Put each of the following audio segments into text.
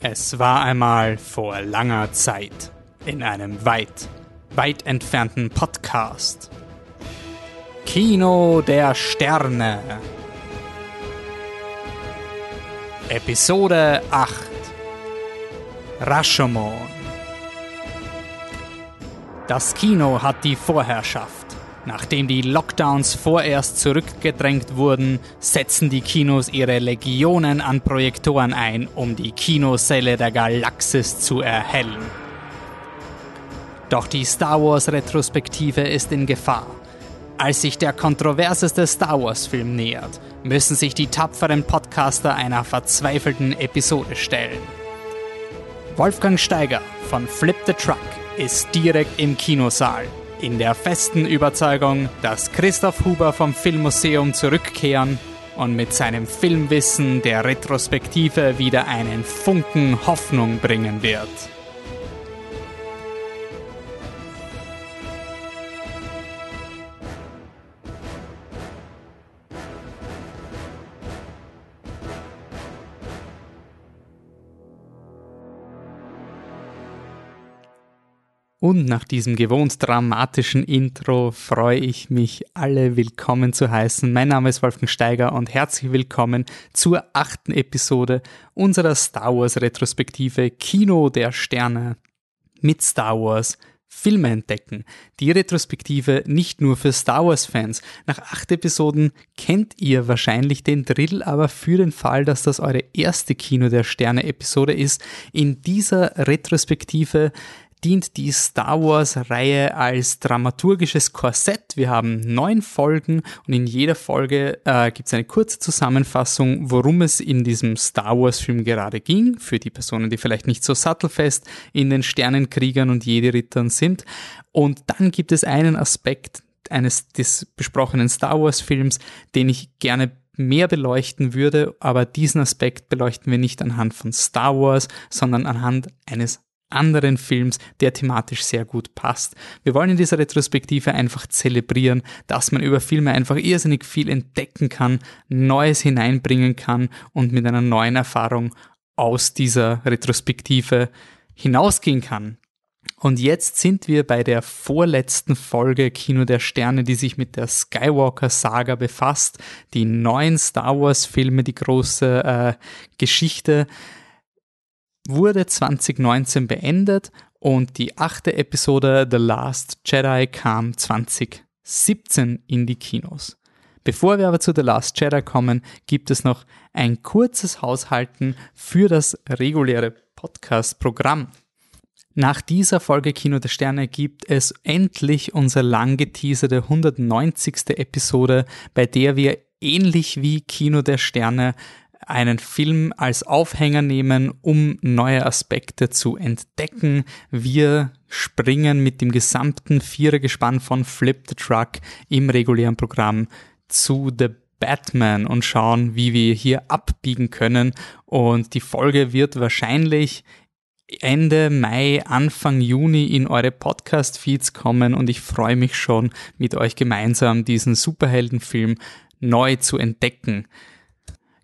Es war einmal vor langer Zeit in einem weit, weit entfernten Podcast. Kino der Sterne. Episode 8. Rashomon. Das Kino hat die Vorherrschaft. Nachdem die Lockdowns vorerst zurückgedrängt wurden, setzen die Kinos ihre Legionen an Projektoren ein, um die Kinosäle der Galaxis zu erhellen. Doch die Star Wars Retrospektive ist in Gefahr. Als sich der kontroverseste Star Wars-Film nähert, müssen sich die tapferen Podcaster einer verzweifelten Episode stellen. Wolfgang Steiger von Flip the Truck ist direkt im Kinosaal in der festen Überzeugung, dass Christoph Huber vom Filmmuseum zurückkehren und mit seinem Filmwissen der Retrospektive wieder einen Funken Hoffnung bringen wird. Und nach diesem gewohnt dramatischen Intro freue ich mich, alle willkommen zu heißen. Mein Name ist Wolfgang Steiger und herzlich willkommen zur achten Episode unserer Star Wars Retrospektive Kino der Sterne mit Star Wars Filme entdecken. Die Retrospektive nicht nur für Star Wars-Fans. Nach acht Episoden kennt ihr wahrscheinlich den Drill, aber für den Fall, dass das eure erste Kino der Sterne-Episode ist, in dieser Retrospektive dient die Star Wars-Reihe als dramaturgisches Korsett. Wir haben neun Folgen und in jeder Folge äh, gibt es eine kurze Zusammenfassung, worum es in diesem Star Wars-Film gerade ging, für die Personen, die vielleicht nicht so sattelfest in den Sternenkriegern und Jedi-Rittern sind. Und dann gibt es einen Aspekt eines des besprochenen Star Wars-Films, den ich gerne mehr beleuchten würde, aber diesen Aspekt beleuchten wir nicht anhand von Star Wars, sondern anhand eines anderen Films, der thematisch sehr gut passt. Wir wollen in dieser Retrospektive einfach zelebrieren, dass man über Filme einfach irrsinnig viel entdecken kann, Neues hineinbringen kann und mit einer neuen Erfahrung aus dieser Retrospektive hinausgehen kann. Und jetzt sind wir bei der vorletzten Folge Kino der Sterne, die sich mit der Skywalker-Saga befasst. Die neuen Star Wars-Filme, die große äh, Geschichte wurde 2019 beendet und die achte Episode The Last Jedi kam 2017 in die Kinos. Bevor wir aber zu The Last Jedi kommen, gibt es noch ein kurzes Haushalten für das reguläre Podcast-Programm. Nach dieser Folge Kino der Sterne gibt es endlich unsere lang geteaserte 190. Episode, bei der wir ähnlich wie Kino der Sterne einen Film als Aufhänger nehmen, um neue Aspekte zu entdecken. Wir springen mit dem gesamten Vierergespann von Flip the Truck im regulären Programm zu The Batman und schauen, wie wir hier abbiegen können. Und die Folge wird wahrscheinlich Ende Mai, Anfang Juni in eure Podcast-Feeds kommen und ich freue mich schon, mit euch gemeinsam diesen Superheldenfilm neu zu entdecken.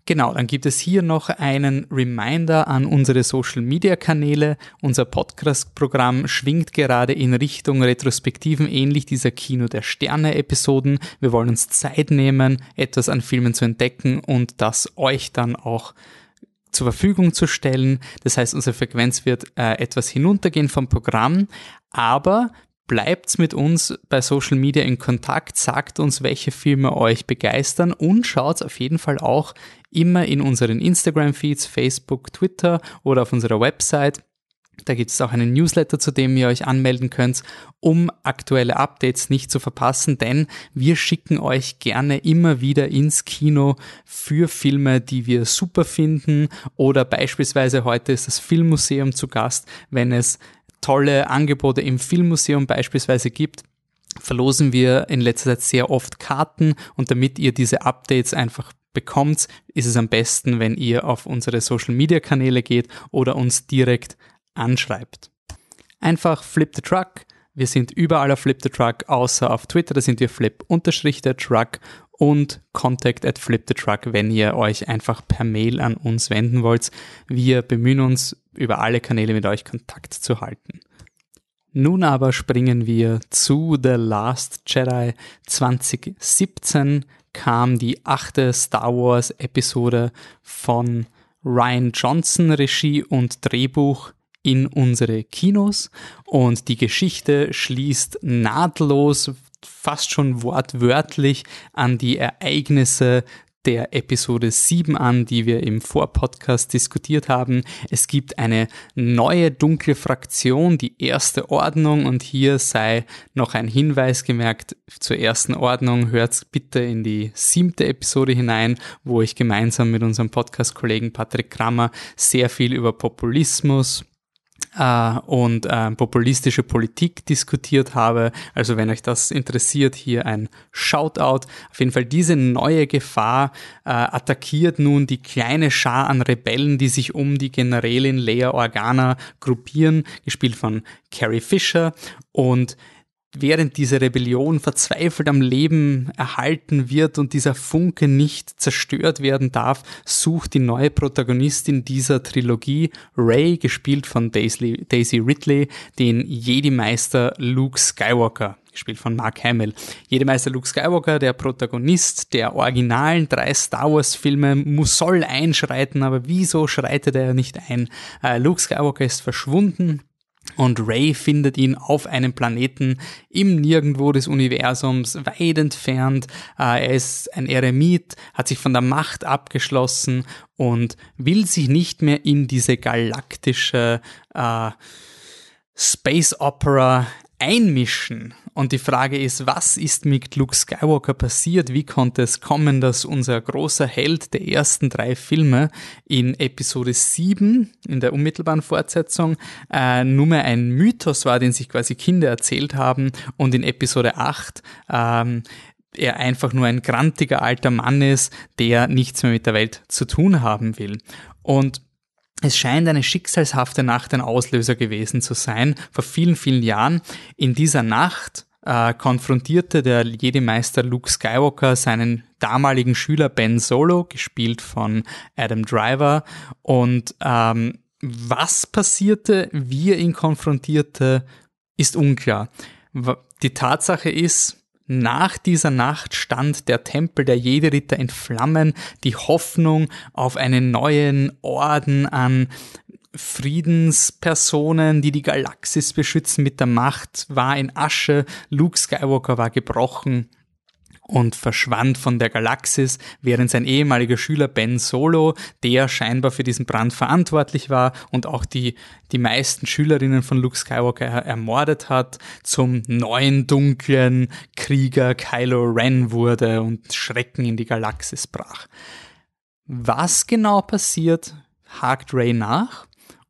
Genau, dann gibt es hier noch einen Reminder an unsere Social Media Kanäle. Unser Podcast-Programm schwingt gerade in Richtung Retrospektiven ähnlich dieser Kino der Sterne Episoden. Wir wollen uns Zeit nehmen, etwas an Filmen zu entdecken und das euch dann auch zur Verfügung zu stellen. Das heißt, unsere Frequenz wird äh, etwas hinuntergehen vom Programm, aber Bleibt mit uns bei Social Media in Kontakt, sagt uns, welche Filme euch begeistern und schaut auf jeden Fall auch immer in unseren Instagram-Feeds, Facebook, Twitter oder auf unserer Website. Da gibt es auch einen Newsletter, zu dem ihr euch anmelden könnt, um aktuelle Updates nicht zu verpassen, denn wir schicken euch gerne immer wieder ins Kino für Filme, die wir super finden oder beispielsweise heute ist das Filmmuseum zu Gast, wenn es tolle Angebote im Filmmuseum beispielsweise gibt, verlosen wir in letzter Zeit sehr oft Karten und damit ihr diese Updates einfach bekommt, ist es am besten, wenn ihr auf unsere Social Media Kanäle geht oder uns direkt anschreibt. Einfach Flip the Truck Wir sind überall auf Flip the Truck, außer auf Twitter, da sind wir flip-the-truck und contact at flip the truck, wenn ihr euch einfach per Mail an uns wenden wollt. Wir bemühen uns, über alle Kanäle mit euch Kontakt zu halten. Nun aber springen wir zu The Last Jedi 2017 kam die achte Star Wars Episode von Ryan Johnson Regie und Drehbuch in unsere Kinos und die Geschichte schließt nahtlos, fast schon wortwörtlich an die Ereignisse der Episode 7 an, die wir im Vorpodcast diskutiert haben. Es gibt eine neue dunkle Fraktion, die erste Ordnung und hier sei noch ein Hinweis gemerkt zur ersten Ordnung. Hört bitte in die siebte Episode hinein, wo ich gemeinsam mit unserem Podcast-Kollegen Patrick Krammer sehr viel über Populismus, äh, und äh, populistische Politik diskutiert habe. Also wenn euch das interessiert, hier ein Shoutout. Auf jeden Fall diese neue Gefahr äh, attackiert nun die kleine Schar an Rebellen, die sich um die Generälin Leia Organa gruppieren, gespielt von Carrie Fisher und während diese Rebellion verzweifelt am Leben erhalten wird und dieser Funke nicht zerstört werden darf, sucht die neue Protagonistin dieser Trilogie, Ray, gespielt von Daisy, Daisy Ridley, den Jedi-Meister Luke Skywalker gespielt von Mark Hamill. Jedi-Meister Luke Skywalker, der Protagonist der originalen drei Star Wars Filme, muss, soll einschreiten, aber wieso schreitet er nicht ein? Äh, Luke Skywalker ist verschwunden und Ray findet ihn auf einem Planeten im Nirgendwo des Universums, weit entfernt. Äh, er ist ein Eremit, hat sich von der Macht abgeschlossen und will sich nicht mehr in diese galaktische äh, Space Opera einmischen. Und die Frage ist, was ist mit Luke Skywalker passiert? Wie konnte es kommen, dass unser großer Held der ersten drei Filme in Episode 7, in der unmittelbaren Fortsetzung, äh, nur mehr ein Mythos war, den sich quasi Kinder erzählt haben und in Episode 8 ähm, er einfach nur ein grantiger alter Mann ist, der nichts mehr mit der Welt zu tun haben will. Und es scheint eine schicksalshafte Nacht ein Auslöser gewesen zu sein, vor vielen, vielen Jahren. In dieser Nacht äh, konfrontierte der Jedi-Meister Luke Skywalker seinen damaligen Schüler Ben Solo, gespielt von Adam Driver. Und ähm, was passierte, wie er ihn konfrontierte, ist unklar. Die Tatsache ist, nach dieser Nacht stand der Tempel der Jedi-Ritter in Flammen, die Hoffnung auf einen neuen Orden an Friedenspersonen, die die Galaxis beschützen mit der Macht, war in Asche, Luke Skywalker war gebrochen und verschwand von der Galaxis, während sein ehemaliger Schüler Ben Solo, der scheinbar für diesen Brand verantwortlich war und auch die, die meisten Schülerinnen von Luke Skywalker ermordet hat, zum neuen dunklen Krieger Kylo Ren wurde und Schrecken in die Galaxis brach. Was genau passiert, hakt Ray nach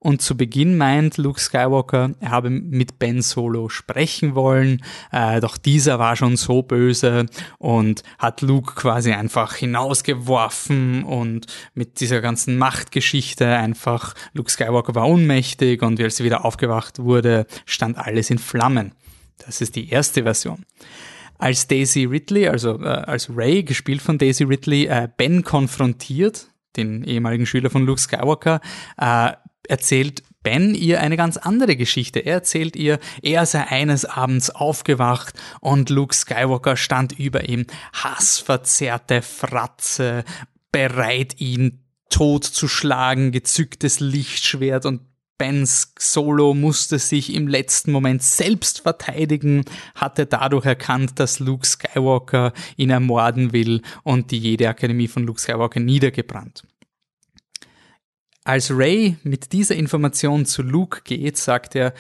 und zu Beginn meint Luke Skywalker, er habe mit Ben Solo sprechen wollen, äh, doch dieser war schon so böse und hat Luke quasi einfach hinausgeworfen und mit dieser ganzen Machtgeschichte einfach, Luke Skywalker war ohnmächtig und als er wieder aufgewacht wurde, stand alles in Flammen. Das ist die erste Version als Daisy Ridley, also äh, als Ray, gespielt von Daisy Ridley, äh, Ben konfrontiert, den ehemaligen Schüler von Luke Skywalker, äh, erzählt Ben ihr eine ganz andere Geschichte. Er erzählt ihr, er sei eines Abends aufgewacht und Luke Skywalker stand über ihm, hassverzerrte Fratze, bereit ihn totzuschlagen, gezücktes Lichtschwert und Bens Solo musste sich im letzten Moment selbst verteidigen, hatte dadurch erkannt, dass Luke Skywalker ihn ermorden will und die jede Akademie von Luke Skywalker niedergebrannt. Als Ray mit dieser Information zu Luke geht, sagt er,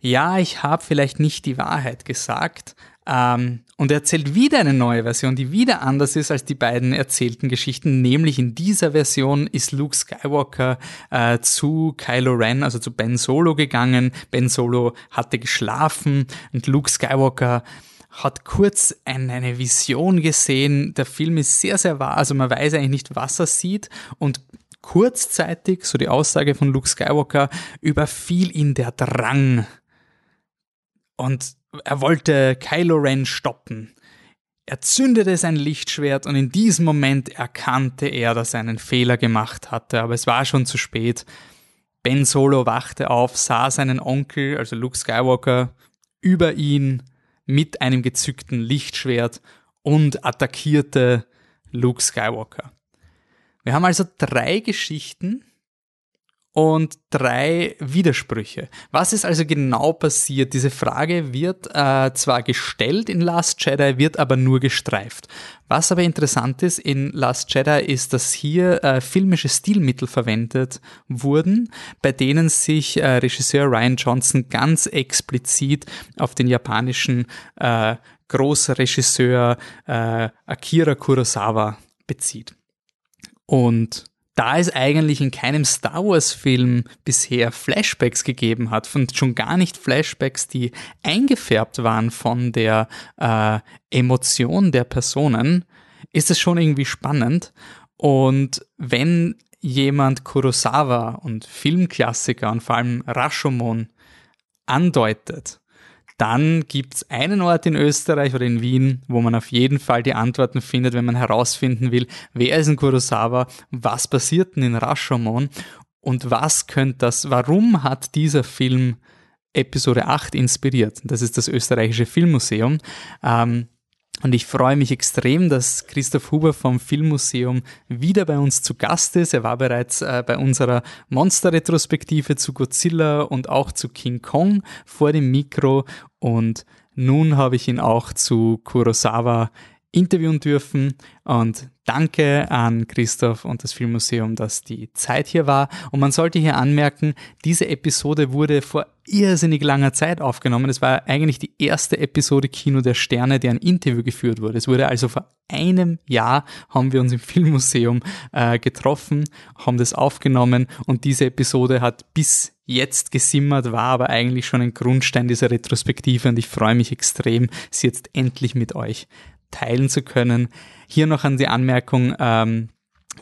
ja, ich habe vielleicht nicht die Wahrheit gesagt. Ähm, und er erzählt wieder eine neue Version, die wieder anders ist als die beiden erzählten Geschichten. Nämlich in dieser Version ist Luke Skywalker äh, zu Kylo Ren, also zu Ben Solo gegangen. Ben Solo hatte geschlafen und Luke Skywalker hat kurz eine Vision gesehen. Der Film ist sehr, sehr wahr. Also man weiß eigentlich nicht, was er sieht. Und kurzzeitig, so die Aussage von Luke Skywalker, überfiel ihn der Drang. Und er wollte Kylo Ren stoppen. Er zündete sein Lichtschwert und in diesem Moment erkannte er, dass er einen Fehler gemacht hatte, aber es war schon zu spät. Ben Solo wachte auf, sah seinen Onkel, also Luke Skywalker, über ihn mit einem gezückten Lichtschwert und attackierte Luke Skywalker. Wir haben also drei Geschichten, und drei Widersprüche. Was ist also genau passiert? Diese Frage wird äh, zwar gestellt in Last Jedi, wird aber nur gestreift. Was aber interessant ist in Last Jedi ist, dass hier äh, filmische Stilmittel verwendet wurden, bei denen sich äh, Regisseur Ryan Johnson ganz explizit auf den japanischen äh, Großregisseur äh, Akira Kurosawa bezieht. Und da es eigentlich in keinem Star Wars-Film bisher Flashbacks gegeben hat, und schon gar nicht Flashbacks, die eingefärbt waren von der äh, Emotion der Personen, ist es schon irgendwie spannend. Und wenn jemand Kurosawa und Filmklassiker und vor allem Rashomon andeutet, dann gibt es einen Ort in Österreich oder in Wien, wo man auf jeden Fall die Antworten findet, wenn man herausfinden will, wer ist in Kurosawa, was passiert denn in Rashomon und was könnte das, warum hat dieser Film Episode 8 inspiriert? Das ist das österreichische Filmmuseum. Ähm, und ich freue mich extrem, dass Christoph Huber vom Filmmuseum wieder bei uns zu Gast ist. Er war bereits äh, bei unserer Monster-Retrospektive zu Godzilla und auch zu King Kong vor dem Mikro. Und nun habe ich ihn auch zu Kurosawa interviewen dürfen. Und danke an Christoph und das Filmmuseum, dass die Zeit hier war. Und man sollte hier anmerken, diese Episode wurde vor irrsinnig langer Zeit aufgenommen. Es war eigentlich die erste Episode Kino der Sterne, die ein Interview geführt wurde. Es wurde also vor einem Jahr haben wir uns im Filmmuseum äh, getroffen, haben das aufgenommen und diese Episode hat bis jetzt gesimmert, war aber eigentlich schon ein Grundstein dieser Retrospektive und ich freue mich extrem, sie jetzt endlich mit euch teilen zu können. Hier noch an die Anmerkung, ähm,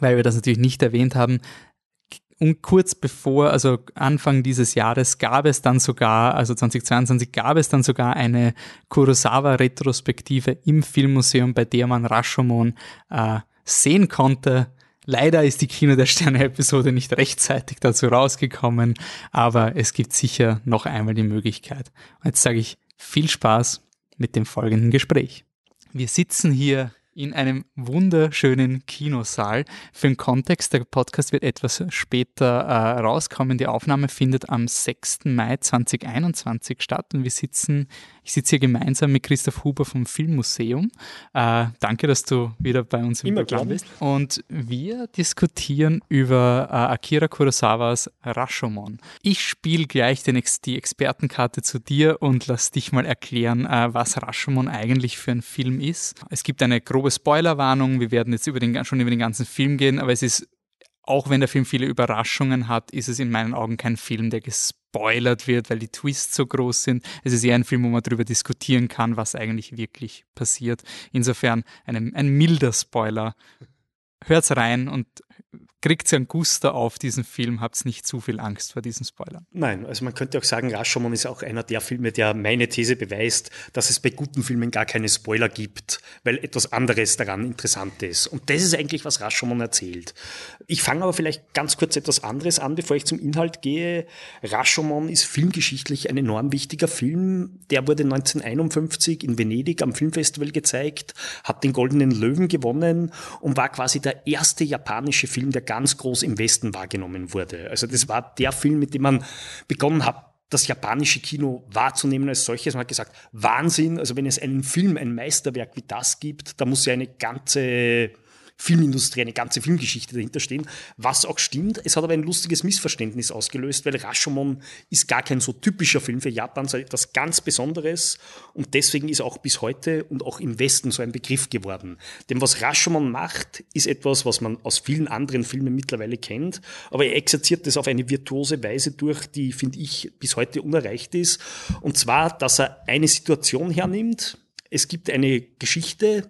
weil wir das natürlich nicht erwähnt haben, und kurz bevor, also Anfang dieses Jahres, gab es dann sogar, also 2022, gab es dann sogar eine Kurosawa-Retrospektive im Filmmuseum, bei der man Rashomon äh, sehen konnte. Leider ist die Kino der Sterne-Episode nicht rechtzeitig dazu rausgekommen, aber es gibt sicher noch einmal die Möglichkeit. Und jetzt sage ich viel Spaß mit dem folgenden Gespräch. Wir sitzen hier in einem wunderschönen Kinosaal. Für den Kontext, der Podcast wird etwas später äh, rauskommen. Die Aufnahme findet am 6. Mai 2021 statt und wir sitzen, ich sitze hier gemeinsam mit Christoph Huber vom Filmmuseum. Äh, danke, dass du wieder bei uns im Programm bist. Und wir diskutieren über äh, Akira Kurosawas Rashomon. Ich spiele gleich den, die Expertenkarte zu dir und lass dich mal erklären, äh, was Rashomon eigentlich für ein Film ist. Es gibt eine grobe Spoilerwarnung. Wir werden jetzt über den, schon über den ganzen Film gehen, aber es ist, auch wenn der Film viele Überraschungen hat, ist es in meinen Augen kein Film, der gespoilert wird, weil die Twists so groß sind. Es ist eher ein Film, wo man darüber diskutieren kann, was eigentlich wirklich passiert. Insofern ein, ein milder Spoiler. Hört's rein und kriegt ihr einen Guster auf diesen Film, habt nicht zu viel Angst vor diesen Spoilern. Nein, also man könnte auch sagen, Rashomon ist auch einer der Filme, der meine These beweist, dass es bei guten Filmen gar keine Spoiler gibt, weil etwas anderes daran interessant ist. Und das ist eigentlich, was Rashomon erzählt. Ich fange aber vielleicht ganz kurz etwas anderes an, bevor ich zum Inhalt gehe. Rashomon ist filmgeschichtlich ein enorm wichtiger Film. Der wurde 1951 in Venedig am Filmfestival gezeigt, hat den Goldenen Löwen gewonnen und war quasi der erste japanische Film, der ganz groß im Westen wahrgenommen wurde. Also das war der Film, mit dem man begonnen hat, das japanische Kino wahrzunehmen als solches. Man hat gesagt, Wahnsinn, also wenn es einen Film, ein Meisterwerk wie das gibt, da muss ja eine ganze Filmindustrie, eine ganze Filmgeschichte dahinter stehen, was auch stimmt. Es hat aber ein lustiges Missverständnis ausgelöst, weil Rashomon ist gar kein so typischer Film für Japan, sondern etwas ganz Besonderes und deswegen ist auch bis heute und auch im Westen so ein Begriff geworden. Denn was Rashomon macht, ist etwas, was man aus vielen anderen Filmen mittlerweile kennt, aber er exerziert das auf eine virtuose Weise durch, die, finde ich, bis heute unerreicht ist. Und zwar, dass er eine Situation hernimmt, es gibt eine Geschichte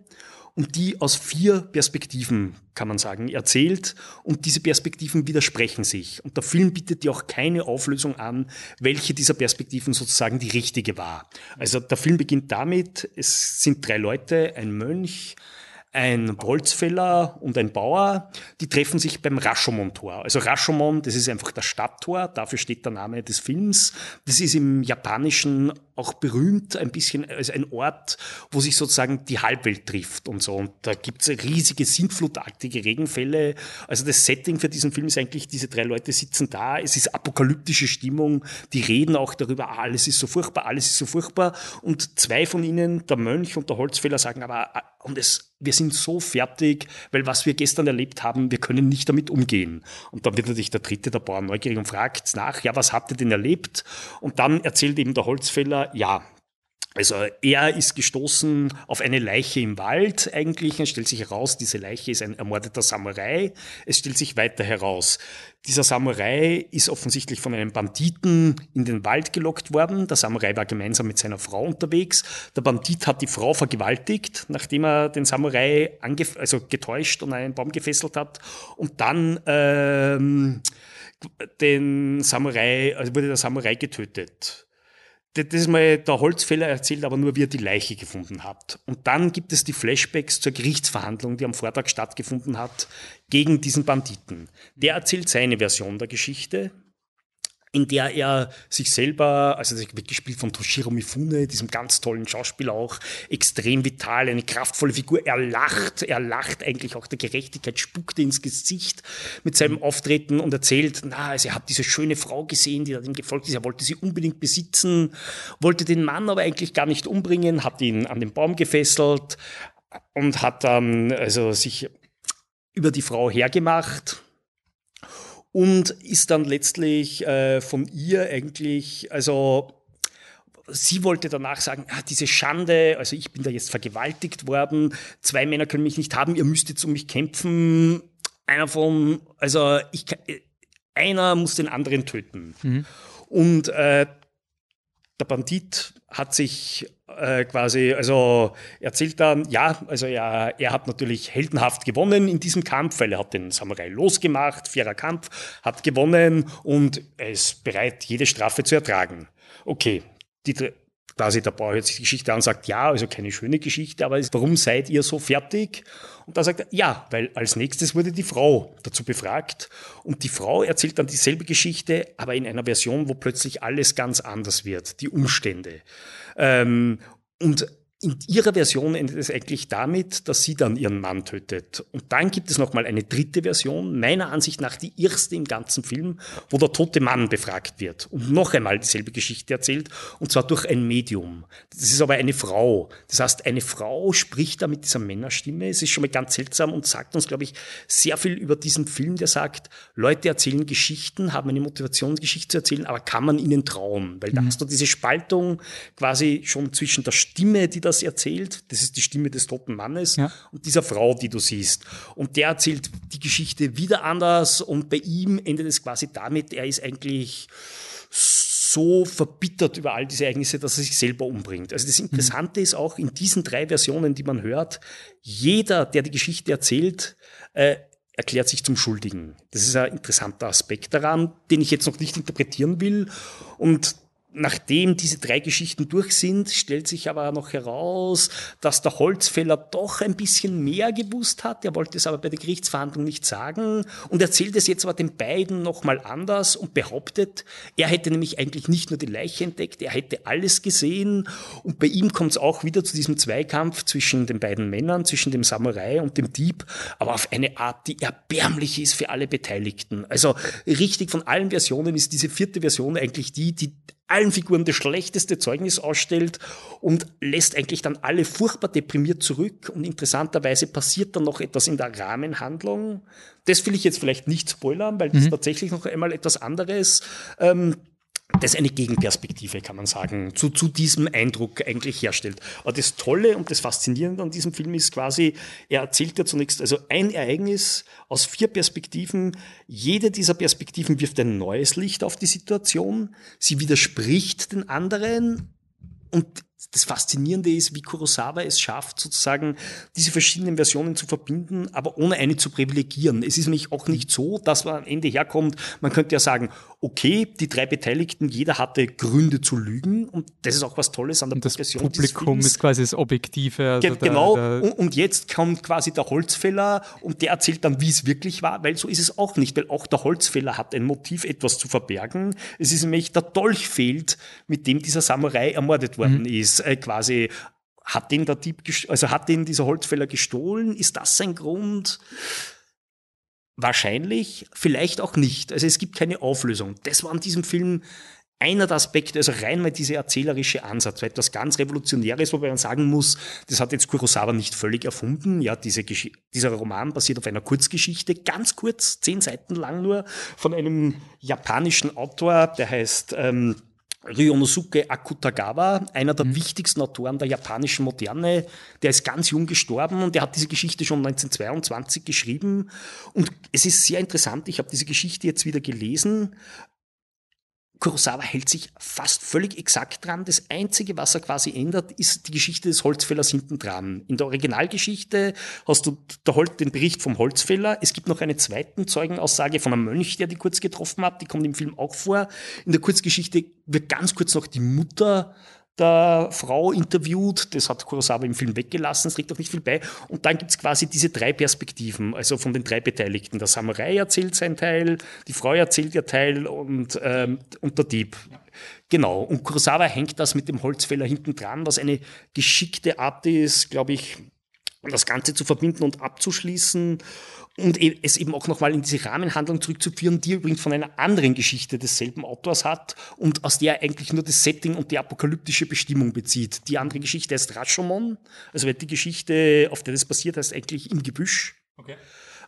und die aus vier Perspektiven, kann man sagen, erzählt und diese Perspektiven widersprechen sich. Und der Film bietet dir auch keine Auflösung an, welche dieser Perspektiven sozusagen die richtige war. Also der Film beginnt damit, es sind drei Leute, ein Mönch, ein Holzfäller und ein Bauer, die treffen sich beim Rashomon-Tor. Also Rashomon, das ist einfach das Stadttor, dafür steht der Name des Films. Das ist im Japanischen auch berühmt, ein bisschen als ein Ort, wo sich sozusagen die Halbwelt trifft und so. Und da gibt's riesige sintflutartige Regenfälle. Also das Setting für diesen Film ist eigentlich, diese drei Leute sitzen da, es ist apokalyptische Stimmung, die reden auch darüber, ah, alles ist so furchtbar, alles ist so furchtbar. Und zwei von ihnen, der Mönch und der Holzfäller, sagen aber, ah, und es, wir sind so fertig, weil was wir gestern erlebt haben, wir können nicht damit umgehen. Und dann wird natürlich der dritte, der Bauer, neugierig und fragt nach, ja, was habt ihr denn erlebt? Und dann erzählt eben der Holzfäller, ja, also er ist gestoßen auf eine Leiche im Wald eigentlich. Es stellt sich heraus, diese Leiche ist ein ermordeter Samurai. Es stellt sich weiter heraus, dieser Samurai ist offensichtlich von einem Banditen in den Wald gelockt worden. Der Samurai war gemeinsam mit seiner Frau unterwegs. Der Bandit hat die Frau vergewaltigt, nachdem er den Samurai also getäuscht und einen Baum gefesselt hat. Und dann ähm, den Samurai, also wurde der Samurai getötet das ist mal der Holzfäller erzählt, aber nur, wie er die Leiche gefunden hat. Und dann gibt es die Flashbacks zur Gerichtsverhandlung, die am Vortag stattgefunden hat, gegen diesen Banditen. Der erzählt seine Version der Geschichte, in der er sich selber, also das wird gespielt von Toshiro Mifune, diesem ganz tollen Schauspieler auch, extrem vital, eine kraftvolle Figur. Er lacht, er lacht eigentlich auch der Gerechtigkeit, spuckt ins Gesicht mit seinem Auftreten und erzählt, na, also er hat diese schöne Frau gesehen, die da ihm gefolgt ist, er wollte sie unbedingt besitzen, wollte den Mann aber eigentlich gar nicht umbringen, hat ihn an den Baum gefesselt und hat dann also sich über die Frau hergemacht und ist dann letztlich äh, von ihr eigentlich, also sie wollte danach sagen, ah, diese Schande, also ich bin da jetzt vergewaltigt worden, zwei Männer können mich nicht haben, ihr müsst jetzt um mich kämpfen. Einer von, also ich, einer muss den anderen töten. Mhm. Und äh, der Bandit hat sich äh, quasi, also erzählt dann, ja, also er, er hat natürlich heldenhaft gewonnen in diesem Kampf, weil er hat den Samurai losgemacht, fairer Kampf, hat gewonnen und er ist bereit, jede Strafe zu ertragen. Okay, die, quasi der Bauer hört sich die Geschichte an und sagt, ja, also keine schöne Geschichte, aber warum seid ihr so fertig? Und da sagt er, ja, weil als nächstes wurde die Frau dazu befragt und die Frau erzählt dann dieselbe Geschichte, aber in einer Version, wo plötzlich alles ganz anders wird, die Umstände. Ähm, und in ihrer Version endet es eigentlich damit, dass sie dann ihren Mann tötet. Und dann gibt es nochmal eine dritte Version, meiner Ansicht nach die erste im ganzen Film, wo der tote Mann befragt wird und noch einmal dieselbe Geschichte erzählt, und zwar durch ein Medium. Das ist aber eine Frau. Das heißt, eine Frau spricht da mit dieser Männerstimme. Es ist schon mal ganz seltsam und sagt uns, glaube ich, sehr viel über diesen Film, der sagt, Leute erzählen Geschichten, haben eine Motivationsgeschichte zu erzählen, aber kann man ihnen trauen? Weil da mhm. hast du diese Spaltung quasi schon zwischen der Stimme, die das erzählt. Das ist die Stimme des toten Mannes ja. und dieser Frau, die du siehst. Und der erzählt die Geschichte wieder anders und bei ihm endet es quasi damit, er ist eigentlich so verbittert über all diese Ereignisse, dass er sich selber umbringt. Also das Interessante mhm. ist auch in diesen drei Versionen, die man hört, jeder, der die Geschichte erzählt, äh, erklärt sich zum Schuldigen. Das ist ein interessanter Aspekt daran, den ich jetzt noch nicht interpretieren will. Und Nachdem diese drei Geschichten durch sind, stellt sich aber noch heraus, dass der Holzfäller doch ein bisschen mehr gewusst hat. Er wollte es aber bei der Gerichtsverhandlung nicht sagen und erzählt es jetzt aber den beiden nochmal anders und behauptet, er hätte nämlich eigentlich nicht nur die Leiche entdeckt, er hätte alles gesehen und bei ihm kommt es auch wieder zu diesem Zweikampf zwischen den beiden Männern, zwischen dem Samurai und dem Dieb, aber auf eine Art, die erbärmlich ist für alle Beteiligten. Also richtig von allen Versionen ist diese vierte Version eigentlich die, die allen Figuren das schlechteste Zeugnis ausstellt und lässt eigentlich dann alle furchtbar deprimiert zurück. Und interessanterweise passiert dann noch etwas in der Rahmenhandlung. Das will ich jetzt vielleicht nicht spoilern, weil das mhm. tatsächlich noch einmal etwas anderes. Ähm, das eine Gegenperspektive, kann man sagen, zu, zu diesem Eindruck eigentlich herstellt. Aber das Tolle und das Faszinierende an diesem Film ist quasi, er erzählt ja zunächst also ein Ereignis aus vier Perspektiven. Jede dieser Perspektiven wirft ein neues Licht auf die Situation. Sie widerspricht den anderen und das Faszinierende ist, wie Kurosawa es schafft, sozusagen diese verschiedenen Versionen zu verbinden, aber ohne eine zu privilegieren. Es ist nämlich auch nicht so, dass man am Ende herkommt, man könnte ja sagen, okay, die drei Beteiligten, jeder hatte Gründe zu lügen und das ist auch was Tolles an der und das Publikum ist quasi das Objektive. Also Ge genau, der, der und, jetzt kommt quasi der Holzfäller und der erzählt dann, wie es wirklich war, weil so ist es auch nicht, weil auch der Holzfäller hat ein Motiv, etwas zu verbergen. Es ist nämlich der Dolch fehlt, mit dem dieser Samurai ermordet worden mhm. ist, äh, quasi hat den der Dieb, also hat den dieser Holzfäller gestohlen? Ist das sein Grund? Wahrscheinlich, vielleicht auch nicht. Also es gibt keine Auflösung. Das war an diesem Film einer der Aspekte, also rein mal dieser erzählerische Ansatz, war etwas ganz Revolutionäres, wobei man sagen muss, das hat jetzt Kurosawa nicht völlig erfunden. Ja, diese dieser Roman basiert auf einer Kurzgeschichte, ganz kurz, zehn Seiten lang nur, von einem japanischen Autor, der heißt ähm, Ryonosuke Akutagawa, einer der mhm. wichtigsten Autoren der japanischen Moderne, der ist ganz jung gestorben und der hat diese Geschichte schon 1922 geschrieben. Und es ist sehr interessant, ich habe diese Geschichte jetzt wieder gelesen. Kurosawa hält sich fast völlig exakt dran. Das Einzige, was er quasi ändert, ist die Geschichte des Holzfällers hinten dran. In der Originalgeschichte hast du den Bericht vom Holzfäller. Es gibt noch eine zweite Zeugenaussage von einem Mönch, der die kurz getroffen hat. Die kommt im Film auch vor. In der Kurzgeschichte wird ganz kurz noch die Mutter der Frau interviewt. Das hat Kurosawa im Film weggelassen, es trägt auch nicht viel bei. Und dann gibt's quasi diese drei Perspektiven, also von den drei Beteiligten. Der Samurai erzählt sein Teil, die Frau erzählt ihr Teil und, ähm, und der Dieb. Genau. Und Kurosawa hängt das mit dem Holzfäller hinten dran, was eine geschickte Art ist, glaube ich, das Ganze zu verbinden und abzuschließen und e-, es eben auch nochmal in diese Rahmenhandlung zurückzuführen, die übrigens von einer anderen Geschichte desselben Autors hat und aus der eigentlich nur das Setting und die apokalyptische Bestimmung bezieht. Die andere Geschichte heißt Rashomon, also die Geschichte, auf der das passiert, heißt eigentlich im Gebüsch. Okay.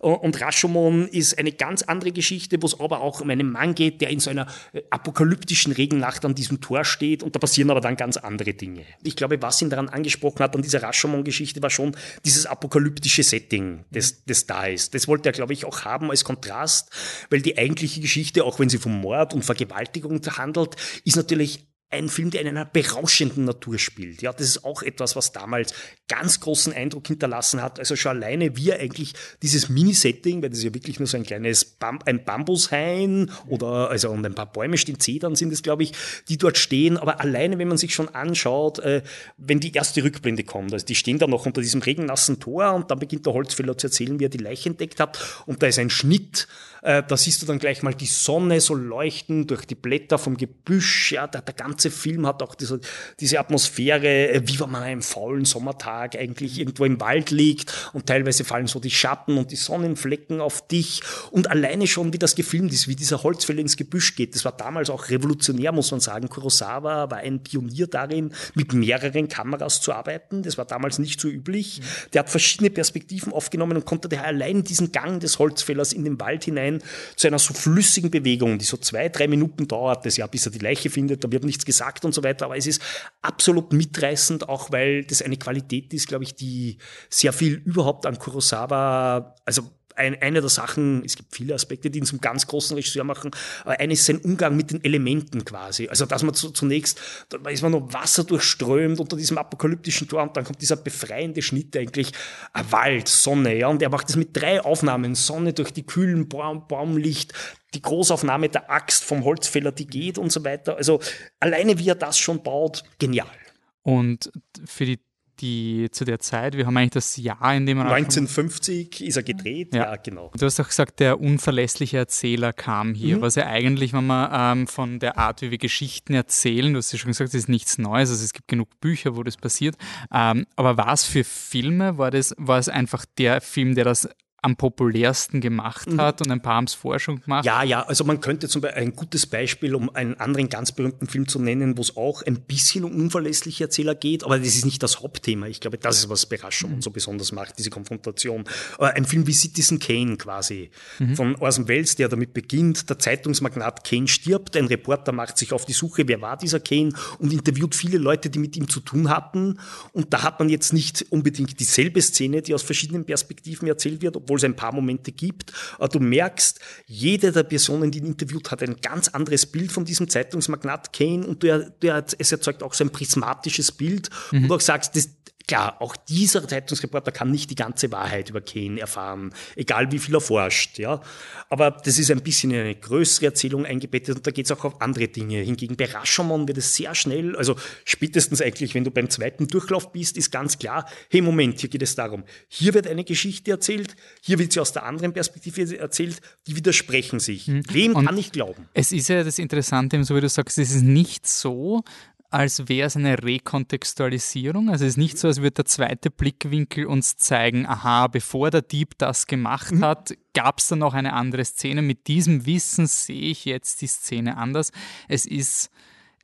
Und Rashomon ist eine ganz andere Geschichte, wo es aber auch um einen Mann geht, der in so einer äh, apokalyptischen Regennacht an diesem Tor steht und da passieren aber dann ganz andere Dinge. Ich glaube, was ihn daran angesprochen hat, an dieser Rashomon-Geschichte, war schon dieses apokalyptische Setting, das, das da ist. Das wollte er, glaube ich, auch haben als Kontrast, weil die eigentliche Geschichte, auch wenn sie vom Mord und Vergewaltigung handelt, ist natürlich ein Film, der in einer berauschenden Natur spielt. Ja, das ist auch etwas, was damals ganz großen Eindruck hinterlassen hat. Also schon alleine, wie er eigentlich dieses Mini-Setting, weil das ja wirklich nur so ein kleines Bam ein Bambushain oder also und ein paar Bäume stehen, Zedern sind es, glaube ich, die dort stehen. Aber alleine, wenn man sich schon anschaut, äh, wenn die erste Rückblende kommt, also die stehen da noch unter diesem regennassen Tor und dann beginnt der Holzfäller zu erzählen, wie er die Leiche entdeckt hat und da ist ein Schnitt äh, da siehst du dann gleich mal die Sonne so leuchten durch die Blätter vom Gebüsch. Ja, der, der ganze Film hat auch diese, diese Atmosphäre, äh, wie wenn man an einem faulen Sommertag eigentlich irgendwo im Wald liegt und teilweise fallen so die Schatten und die Sonnenflecken auf dich. Und alleine schon, wie das gefilmt ist, wie dieser Holzfäller ins Gebüsch geht. Das war damals auch revolutionär, muss man sagen. Kurosawa war ein Pionier darin, mit mehreren Kameras zu arbeiten. Das war damals nicht so üblich. Der hat verschiedene Perspektiven aufgenommen und konnte daher allein diesen Gang des Holzfällers in den Wald hinein hinein zu einer so flüssigen Bewegung, die so zwei, drei Minuten dauert, das ja, bis er die Leiche findet, da wird nichts gesagt und so weiter, aber es ist absolut mitreißend, auch weil das eine Qualität ist, glaube ich, die sehr viel überhaupt an Kurosawa, also ein, eine der Sachen, es gibt viele Aspekte, die ihn zum ganz großen Regisseur machen, aber eine ist sein Umgang mit den Elementen quasi. Also, dass man zu, zunächst, da ist man noch Wasser durchströmt unter diesem apokalyptischen Tor und dann kommt dieser befreiende Schnitt eigentlich, Wald, Sonne, ja, und er macht das mit drei Aufnahmen, Sonne durch die kühlen Baum, Baumlicht, die Großaufnahme der Axt vom Holzfäller, die geht und so weiter. Also, alleine wie er das schon baut, genial. Und für die die zu der Zeit, wir haben eigentlich das Jahr, in dem er 1950 ist er gedreht, ja. ja. genau. Du hast auch gesagt, der unverlässliche Erzähler kam hier, mhm. was ja eigentlich, wenn man ähm, von der Art, wie wir Geschichten erzählen, du hast ja schon gesagt, das ist nichts Neues, also es gibt genug Bücher, wo das passiert, ähm, aber war es für Filme, war, das, war es einfach der Film, der das am populärsten gemacht mhm. hat und ein paar haben es vorher schon gemacht. Ja, ja, also man könnte zum Beispiel ein gutes Beispiel, um einen anderen ganz berühmten Film zu nennen, wo es auch ein bisschen um unverlässliche Erzähler geht, aber das ist nicht das Hauptthema. Ich glaube, das ist was Überraschung mhm. so besonders macht, diese Konfrontation. Aber ein Film wie Citizen Kane quasi, mhm. von Orson Welles, der damit beginnt, der Zeitungsmagnat Kane stirbt, ein Reporter macht sich auf die Suche, wer war dieser Kane und interviewt viele Leute, die mit ihm zu tun hatten und da hat man jetzt nicht unbedingt dieselbe Szene, die aus verschiedenen Perspektiven erzählt wird, obwohl es ein paar Momente gibt. Aber du merkst, jede der Personen, die ihn interviewt, hat ein ganz anderes Bild von diesem Zeitungsmagnat Kane und du, du, es erzeugt auch so ein prismatisches Bild, mhm. wo du auch sagst, das, Klar, auch dieser Zeitungsreporter kann nicht die ganze Wahrheit über Kane erfahren, egal wie viel er forscht. Ja. Aber das ist ein bisschen in eine größere Erzählung eingebettet und da geht es auch auf andere Dinge. Hingegen bei Rashomon wird es sehr schnell, also spätestens eigentlich, wenn du beim zweiten Durchlauf bist, ist ganz klar, hey Moment, hier geht es darum, hier wird eine Geschichte erzählt, hier wird sie aus der anderen Perspektive erzählt, die widersprechen sich. Hm. Wem und kann ich glauben? Es ist ja das Interessante, so wie du sagst, es ist nicht so, als wäre es eine Rekontextualisierung. Also es ist nicht so, als würde der zweite Blickwinkel uns zeigen, aha, bevor der Dieb das gemacht mhm. hat, gab es da noch eine andere Szene. Mit diesem Wissen sehe ich jetzt die Szene anders. Es ist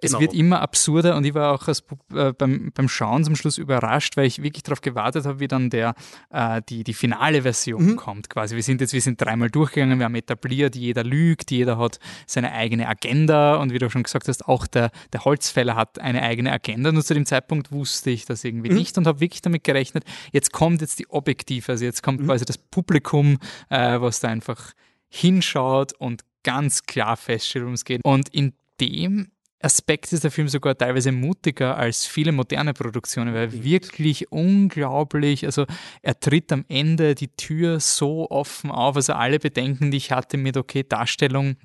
es genau. wird immer absurder und ich war auch als, äh, beim, beim Schauen zum Schluss überrascht, weil ich wirklich darauf gewartet habe, wie dann der, äh, die, die finale Version mhm. kommt quasi. Wir sind jetzt, wir sind dreimal durchgegangen, wir haben etabliert, jeder lügt, jeder hat seine eigene Agenda und wie du schon gesagt hast, auch der, der Holzfäller hat eine eigene Agenda. Nur zu dem Zeitpunkt wusste ich das irgendwie mhm. nicht und habe wirklich damit gerechnet, jetzt kommt jetzt die Objektive, also jetzt kommt mhm. quasi das Publikum, äh, was da einfach hinschaut und ganz klar feststellt, worum es geht. Und in dem Aspekt ist der Film sogar teilweise mutiger als viele moderne Produktionen, weil wirklich unglaublich, also er tritt am Ende die Tür so offen auf, also alle Bedenken, die ich hatte mit, okay, Darstellung,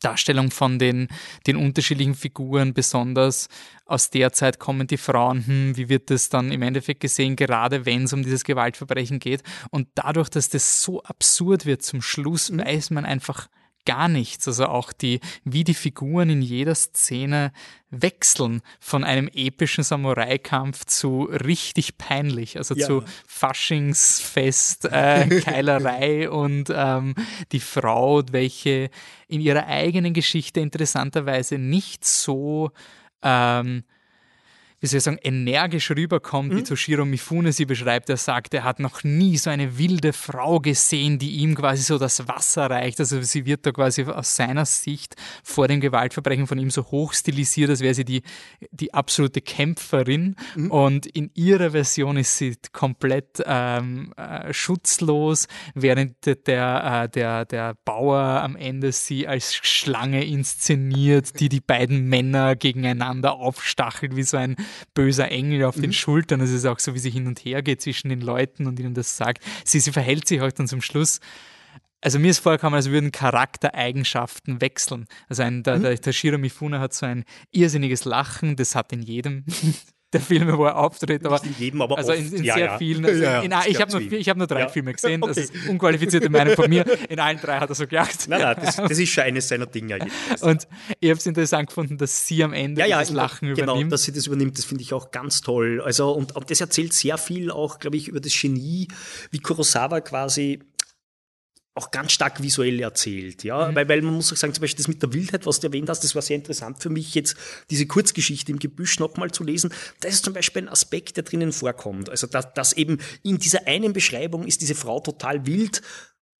Darstellung von den, den unterschiedlichen Figuren, besonders aus der Zeit kommen die Frauen, hm, wie wird das dann im Endeffekt gesehen, gerade wenn es um dieses Gewaltverbrechen geht. Und dadurch, dass das so absurd wird zum Schluss, mhm. weiß man einfach, gar nichts. Also auch die, wie die Figuren in jeder Szene wechseln von einem epischen Samurai-Kampf zu richtig peinlich, also ja. zu Faschingsfest, äh, Keilerei und ähm, die Frau, welche in ihrer eigenen Geschichte interessanterweise nicht so ähm, wie soll ich sagen, energisch rüberkommt, mhm. wie Toshiro Mifune sie beschreibt. Er sagt, er hat noch nie so eine wilde Frau gesehen, die ihm quasi so das Wasser reicht. Also sie wird da quasi aus seiner Sicht vor dem Gewaltverbrechen von ihm so hoch stilisiert, als wäre sie die, die absolute Kämpferin. Mhm. Und in ihrer Version ist sie komplett ähm, äh, schutzlos, während der, äh, der, der Bauer am Ende sie als Schlange inszeniert, die die beiden Männer gegeneinander aufstachelt, wie so ein böser Engel auf mhm. den Schultern. Es ist auch so, wie sie hin und her geht zwischen den Leuten und ihnen das sagt. Sie, sie verhält sich auch dann zum Schluss also mir ist vorgekommen, als würden Charaktereigenschaften wechseln. Also ein, der, mhm. der Tashiro Mifune hat so ein irrsinniges Lachen, das hat in jedem der Filme, wo er auftritt. Aber, Nicht in jedem, aber also in, in ja, sehr ja. vielen. Also ja, in, ich habe nur, hab nur drei Filme gesehen, okay. das ist unqualifizierte Meinung von mir. In allen drei hat er so gelacht. Nein, nein, das, das ist schon eines seiner Dinge. Und ich habe es interessant gefunden, dass sie am Ende das Lachen genau, übernimmt. Genau, dass sie das übernimmt, das finde ich auch ganz toll. Also, und, und das erzählt sehr viel auch, glaube ich, über das Genie, wie Kurosawa quasi auch ganz stark visuell erzählt, ja, mhm. weil, weil man muss auch sagen, zum Beispiel das mit der Wildheit, was du erwähnt hast, das war sehr interessant für mich jetzt, diese Kurzgeschichte im Gebüsch nochmal zu lesen. Das ist zum Beispiel ein Aspekt, der drinnen vorkommt. Also, dass, dass eben in dieser einen Beschreibung ist diese Frau total wild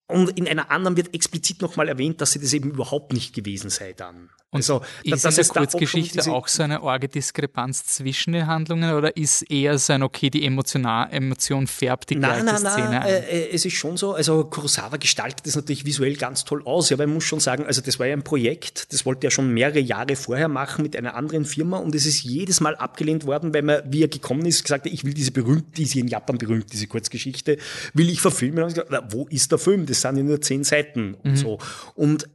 und in einer anderen wird explizit nochmal erwähnt, dass sie das eben überhaupt nicht gewesen sei dann. Und also, ist das in der Kurzgeschichte auch so eine arge Diskrepanz zwischen den Handlungen oder ist eher so ein, okay, die Emotional, Emotion färbt die nein, gleiche nein, Szene nein, ein? Äh, es ist schon so, also Kurosawa gestaltet das natürlich visuell ganz toll aus, ja, weil man muss schon sagen, also das war ja ein Projekt, das wollte er schon mehrere Jahre vorher machen mit einer anderen Firma und es ist jedes Mal abgelehnt worden, weil man, wie er gekommen ist, gesagt hat, ich will diese berühmt, die ist in Japan berühmt, diese Kurzgeschichte, will ich verfilmen. Und ich gesagt, wo ist der Film? Das sind ja nur zehn Seiten und mhm. so. Und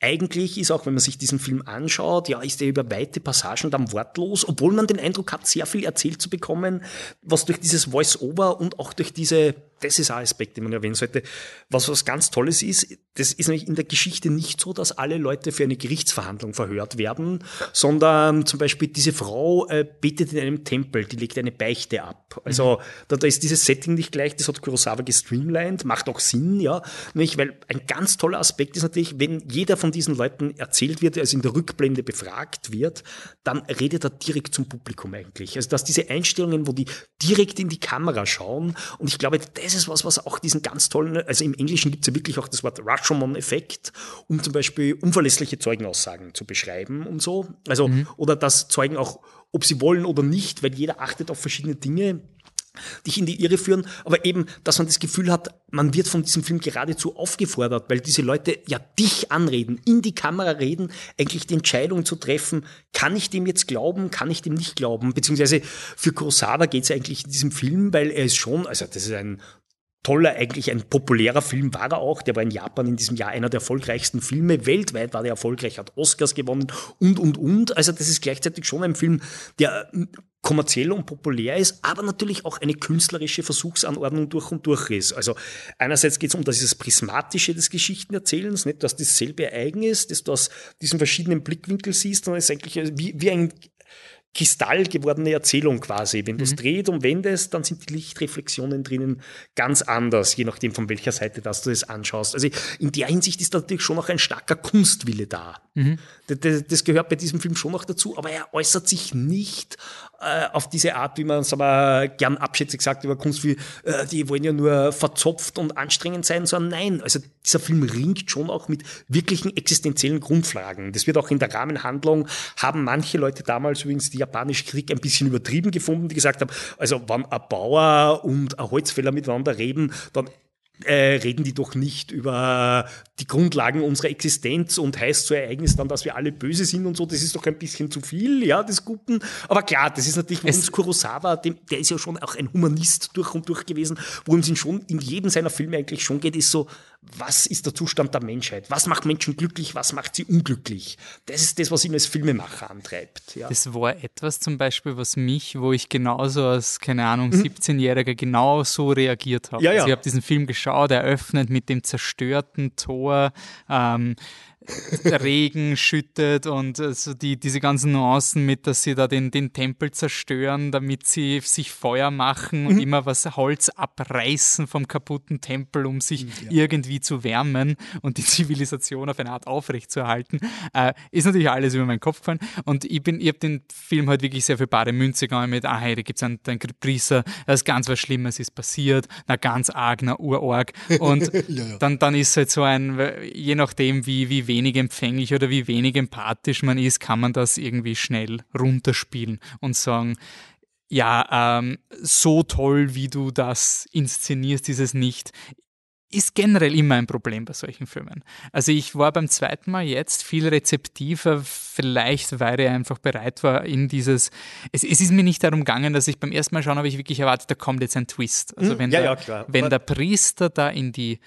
eigentlich ist auch, wenn man sich diesen Film anschaut, ja, ist er über weite Passagen dann wortlos, obwohl man den Eindruck hat, sehr viel erzählt zu bekommen, was durch dieses Voice-Over und auch durch diese das ist ein Aspekt, den man erwähnen sollte. Was was ganz Tolles ist, das ist nämlich in der Geschichte nicht so, dass alle Leute für eine Gerichtsverhandlung verhört werden, sondern zum Beispiel diese Frau äh, betet in einem Tempel, die legt eine Beichte ab. Also mhm. da, da ist dieses Setting nicht gleich, das hat Kurosawa gestreamlined, macht auch Sinn, ja, nämlich weil ein ganz toller Aspekt ist natürlich, wenn jeder von diesen Leuten erzählt wird, also in der Rückblende befragt wird, dann redet er direkt zum Publikum eigentlich. Also dass diese Einstellungen, wo die direkt in die Kamera schauen und ich glaube, das das ist was, was auch diesen ganz tollen, also im Englischen gibt es ja wirklich auch das Wort Rashomon-Effekt, um zum Beispiel unverlässliche Zeugenaussagen zu beschreiben und so. Also, mhm. oder dass Zeugen auch, ob sie wollen oder nicht, weil jeder achtet auf verschiedene Dinge, dich in die Irre führen, aber eben, dass man das Gefühl hat, man wird von diesem Film geradezu aufgefordert, weil diese Leute ja dich anreden, in die Kamera reden, eigentlich die Entscheidung zu treffen, kann ich dem jetzt glauben, kann ich dem nicht glauben, beziehungsweise für Kurosawa geht es eigentlich in diesem Film, weil er ist schon, also das ist ein toller, eigentlich ein populärer Film war er auch. Der war in Japan in diesem Jahr einer der erfolgreichsten Filme. Weltweit war der erfolgreich, hat Oscars gewonnen und, und, und. Also das ist gleichzeitig schon ein Film, der kommerziell und populär ist, aber natürlich auch eine künstlerische Versuchsanordnung durch und durch ist. Also einerseits geht es um dieses Prismatische des Geschichtenerzählens, nicht, dass dasselbe eigen ist, dass du aus diesen verschiedenen Blickwinkeln siehst, sondern es ist eigentlich wie, wie ein Kristall gewordene Erzählung quasi. Wenn du es mhm. dreht und wendest, dann sind die Lichtreflexionen drinnen ganz anders, je nachdem von welcher Seite das du es anschaust. Also in der Hinsicht ist natürlich schon noch ein starker Kunstwille da. Mhm. Das, das, gehört bei diesem Film schon noch dazu, aber er äußert sich nicht auf diese Art, wie man es aber gern abschätzig sagt über Kunst, wie äh, die wollen ja nur verzopft und anstrengend sein, sondern nein, also dieser Film ringt schon auch mit wirklichen existenziellen Grundfragen. Das wird auch in der Rahmenhandlung, haben manche Leute damals übrigens die japanische Krieg ein bisschen übertrieben gefunden, die gesagt haben, also wenn ein Bauer und ein Holzfäller miteinander reden, dann äh, reden die doch nicht über die Grundlagen unserer Existenz und heißt so Ereignis dann, dass wir alle böse sind und so. Das ist doch ein bisschen zu viel, ja, des Guten. Aber klar, das ist natürlich, es Kurosawa, dem, der ist ja schon auch ein Humanist durch und durch gewesen, worum es ihn schon in jedem seiner Filme eigentlich schon geht, ist so, was ist der Zustand der Menschheit? Was macht Menschen glücklich? Was macht sie unglücklich? Das ist das, was ihn als Filmemacher antreibt. Ja. Das war etwas zum Beispiel, was mich, wo ich genauso als, keine Ahnung, 17-Jähriger mhm. genau so reagiert habe. Ja, ja. Also ich habe diesen Film geschaut, eröffnet mit dem zerstörten Tor. Ähm, Regen schüttet und also die, diese ganzen Nuancen mit, dass sie da den, den Tempel zerstören, damit sie sich Feuer machen und mhm. immer was Holz abreißen vom kaputten Tempel, um sich mhm, ja. irgendwie zu wärmen und die Zivilisation auf eine Art aufrechtzuerhalten, äh, ist natürlich alles über meinen Kopf gefallen. Und ich bin, ich habe den Film halt wirklich sehr viel bare Münze gegangen mit, ah hey, da gibt es einen, einen Priester, da ist ganz was Schlimmes ist passiert, na ganz arg, na urorg. Und ja, ja. Dann, dann ist halt so ein, je nachdem, wie, wie wenig empfänglich oder wie wenig empathisch man ist, kann man das irgendwie schnell runterspielen und sagen, ja, ähm, so toll, wie du das inszenierst, ist es nicht ist generell immer ein Problem bei solchen Filmen. Also ich war beim zweiten Mal jetzt viel rezeptiver, vielleicht weil er einfach bereit war in dieses, es, es ist mir nicht darum gegangen, dass ich beim ersten Mal schauen habe ich wirklich erwartet, da kommt jetzt ein Twist. Also hm, wenn, ja, der, ja, wenn der Priester da in die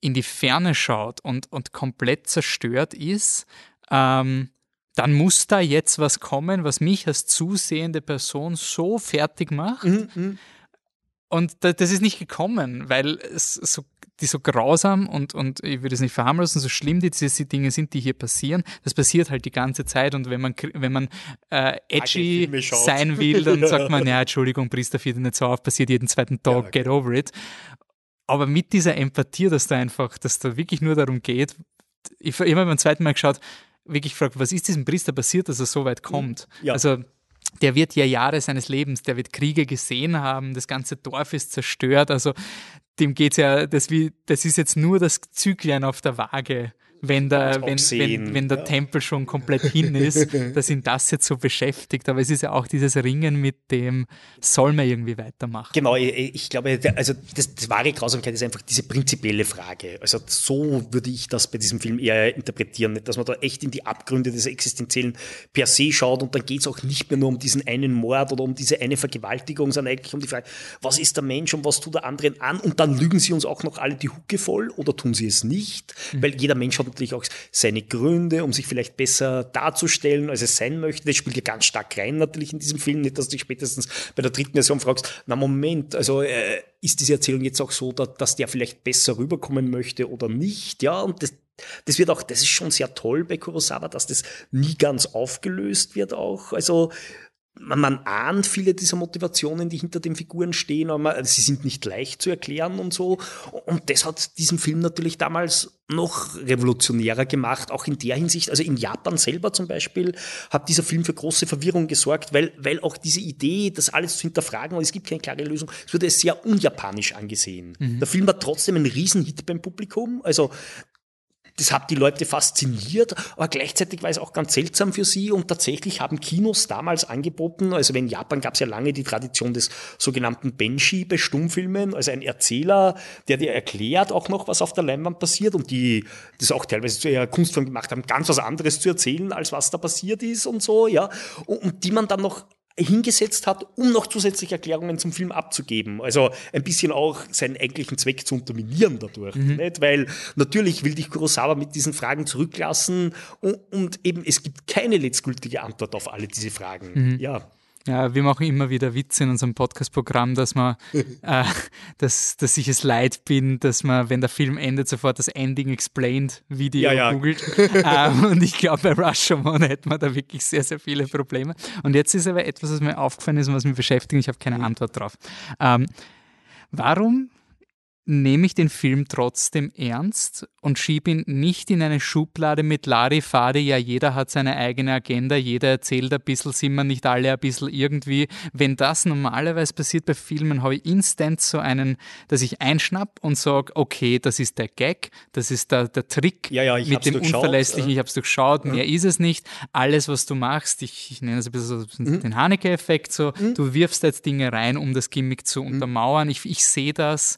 in die Ferne schaut und, und komplett zerstört ist, ähm, dann muss da jetzt was kommen, was mich als zusehende Person so fertig macht. Mhm, mhm. und das ist nicht gekommen, weil es so, die so grausam und, und ich würde es nicht verharmlosen, so schlimm die, diese Dinge sind, die hier passieren, das passiert halt die ganze Zeit und wenn man, wenn man äh, edgy sein will, dann sagt man, ja, Entschuldigung, Priester, fiel nicht so auf, passiert jeden zweiten Tag, ja, okay. get over it aber mit dieser Empathie, dass da einfach, dass da wirklich nur darum geht, ich, habe beim zweiten Mal geschaut, wirklich gefragt, was ist diesem Priester passiert, dass er so weit kommt? Ja. Also der wird ja Jahre seines Lebens, der wird Kriege gesehen haben, das ganze Dorf ist zerstört, also dem geht es ja, das, wie, das ist jetzt nur das Zyklen auf der Waage wenn der, wenn, wenn, wenn der ja. Tempel schon komplett hin ist, dass ihn das jetzt so beschäftigt. Aber es ist ja auch dieses Ringen mit dem, soll man irgendwie weitermachen? Genau, ich, ich glaube, also das, das wahre Grausamkeit ist einfach diese prinzipielle Frage. Also so würde ich das bei diesem Film eher interpretieren, dass man da echt in die Abgründe des Existenziellen per se schaut und dann geht es auch nicht mehr nur um diesen einen Mord oder um diese eine Vergewaltigung, sondern eigentlich um die Frage, was ist der Mensch und was tut der anderen an und dann lügen sie uns auch noch alle die Hucke voll oder tun sie es nicht, mhm. weil jeder Mensch hat natürlich auch seine Gründe, um sich vielleicht besser darzustellen, als es sein möchte. Das spielt ja ganz stark rein natürlich in diesem Film. Nicht, dass du dich spätestens bei der dritten Version fragst, na Moment, also äh, ist diese Erzählung jetzt auch so, dass, dass der vielleicht besser rüberkommen möchte oder nicht? Ja, und das, das wird auch, das ist schon sehr toll bei Kurosawa, dass das nie ganz aufgelöst wird auch. Also man, man ahnt viele dieser Motivationen, die hinter den Figuren stehen, aber man, sie sind nicht leicht zu erklären und so. Und das hat diesen Film natürlich damals noch revolutionärer gemacht, auch in der Hinsicht. Also in Japan selber zum Beispiel hat dieser Film für große Verwirrung gesorgt, weil, weil auch diese Idee, das alles zu hinterfragen und es gibt keine klare Lösung, es wurde sehr unjapanisch angesehen. Mhm. Der Film war trotzdem ein Riesenhit beim Publikum. Also das hat die Leute fasziniert, aber gleichzeitig war es auch ganz seltsam für sie. Und tatsächlich haben Kinos damals angeboten, also in Japan gab es ja lange die Tradition des sogenannten Benshi bei Stummfilmen, also ein Erzähler, der dir erklärt auch noch, was auf der Leinwand passiert und die das auch teilweise zu ihrer Kunstform gemacht haben, ganz was anderes zu erzählen, als was da passiert ist und so, ja, und, und die man dann noch hingesetzt hat, um noch zusätzliche Erklärungen zum Film abzugeben. Also ein bisschen auch seinen eigentlichen Zweck zu unterminieren dadurch. Mhm. Nicht? Weil natürlich will dich Kurosawa mit diesen Fragen zurücklassen und, und eben es gibt keine letztgültige Antwort auf alle diese Fragen. Mhm. Ja. Ja, wir machen immer wieder Witze in unserem Podcast-Programm, dass man, äh, dass, dass ich es leid bin, dass man, wenn der Film endet, sofort das Ending Explained Video ja, ja. googelt. ähm, und ich glaube, bei Rashomon hätte man da wirklich sehr, sehr viele Probleme. Und jetzt ist aber etwas, was mir aufgefallen ist und was mich beschäftigt. Ich habe keine. Antwort drauf. Ähm, warum nehme ich den Film trotzdem ernst und schiebe ihn nicht in eine Schublade mit Larifari, ja, jeder hat seine eigene Agenda, jeder erzählt ein bisschen, sind wir nicht alle ein bisschen irgendwie. Wenn das normalerweise passiert bei Filmen, habe ich instant so einen, dass ich einschnapp und sage, okay, das ist der Gag, das ist der, der Trick ja, ja, mit dem Unverlässlichen, ich habe es durchschaut, mehr ist es nicht. Alles, was du machst, ich, ich nenne es ein bisschen so mhm. den Haneke-Effekt, so, mhm. du wirfst jetzt Dinge rein, um das Gimmick zu mhm. untermauern. Ich, ich sehe das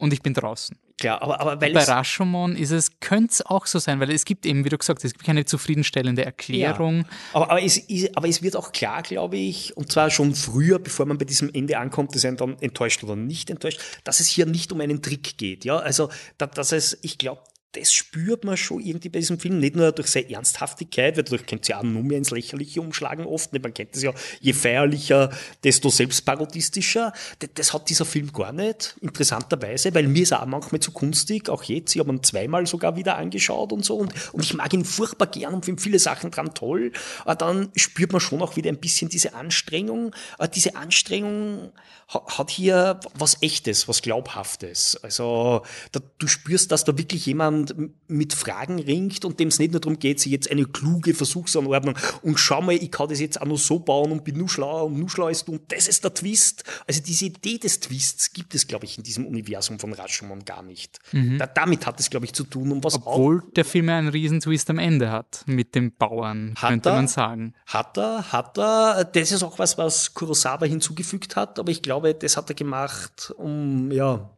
und ich bin draußen. Klar, aber, aber weil bei Rashomon ist es, könnte es auch so sein, weil es gibt eben, wie du gesagt hast, es gibt keine zufriedenstellende Erklärung. Ja, aber, aber, es ist, aber es wird auch klar, glaube ich, und zwar schon früher, bevor man bei diesem Ende ankommt, dass er dann enttäuscht oder nicht enttäuscht, dass es hier nicht um einen Trick geht. Ja, also, dass es, ich glaube, das spürt man schon irgendwie bei diesem Film, nicht nur durch seine Ernsthaftigkeit, weil dadurch kennt es ja auch nur mehr ins Lächerliche umschlagen oft, man kennt es ja, je feierlicher, desto selbstparodistischer. Das, das, hat dieser Film gar nicht, interessanterweise, weil mir ist er auch manchmal zu kunstig, auch jetzt, ich habe ihn zweimal sogar wieder angeschaut und so. Und, und ich mag ihn furchtbar gern und finde viele Sachen dran toll, aber dann spürt man schon auch wieder ein bisschen diese Anstrengung, aber diese Anstrengung hat hier was Echtes, was Glaubhaftes, also da, du spürst, dass da wirklich jemand jemand mit Fragen ringt und dem es nicht nur darum geht, sich jetzt eine kluge Versuchsanordnung und schau mal, ich kann das jetzt auch noch so bauen und bin nur schlauer und nur schlauer du und das ist der Twist. Also diese Idee des Twists gibt es, glaube ich, in diesem Universum von Rashomon gar nicht. Mhm. Da, damit hat es, glaube ich, zu tun. Und was Obwohl auch, der Film einen Riesentwist am Ende hat mit dem Bauern, könnte er, man sagen. Hat er, hat er. Das ist auch was, was Kurosawa hinzugefügt hat, aber ich glaube, das hat er gemacht, um, ja,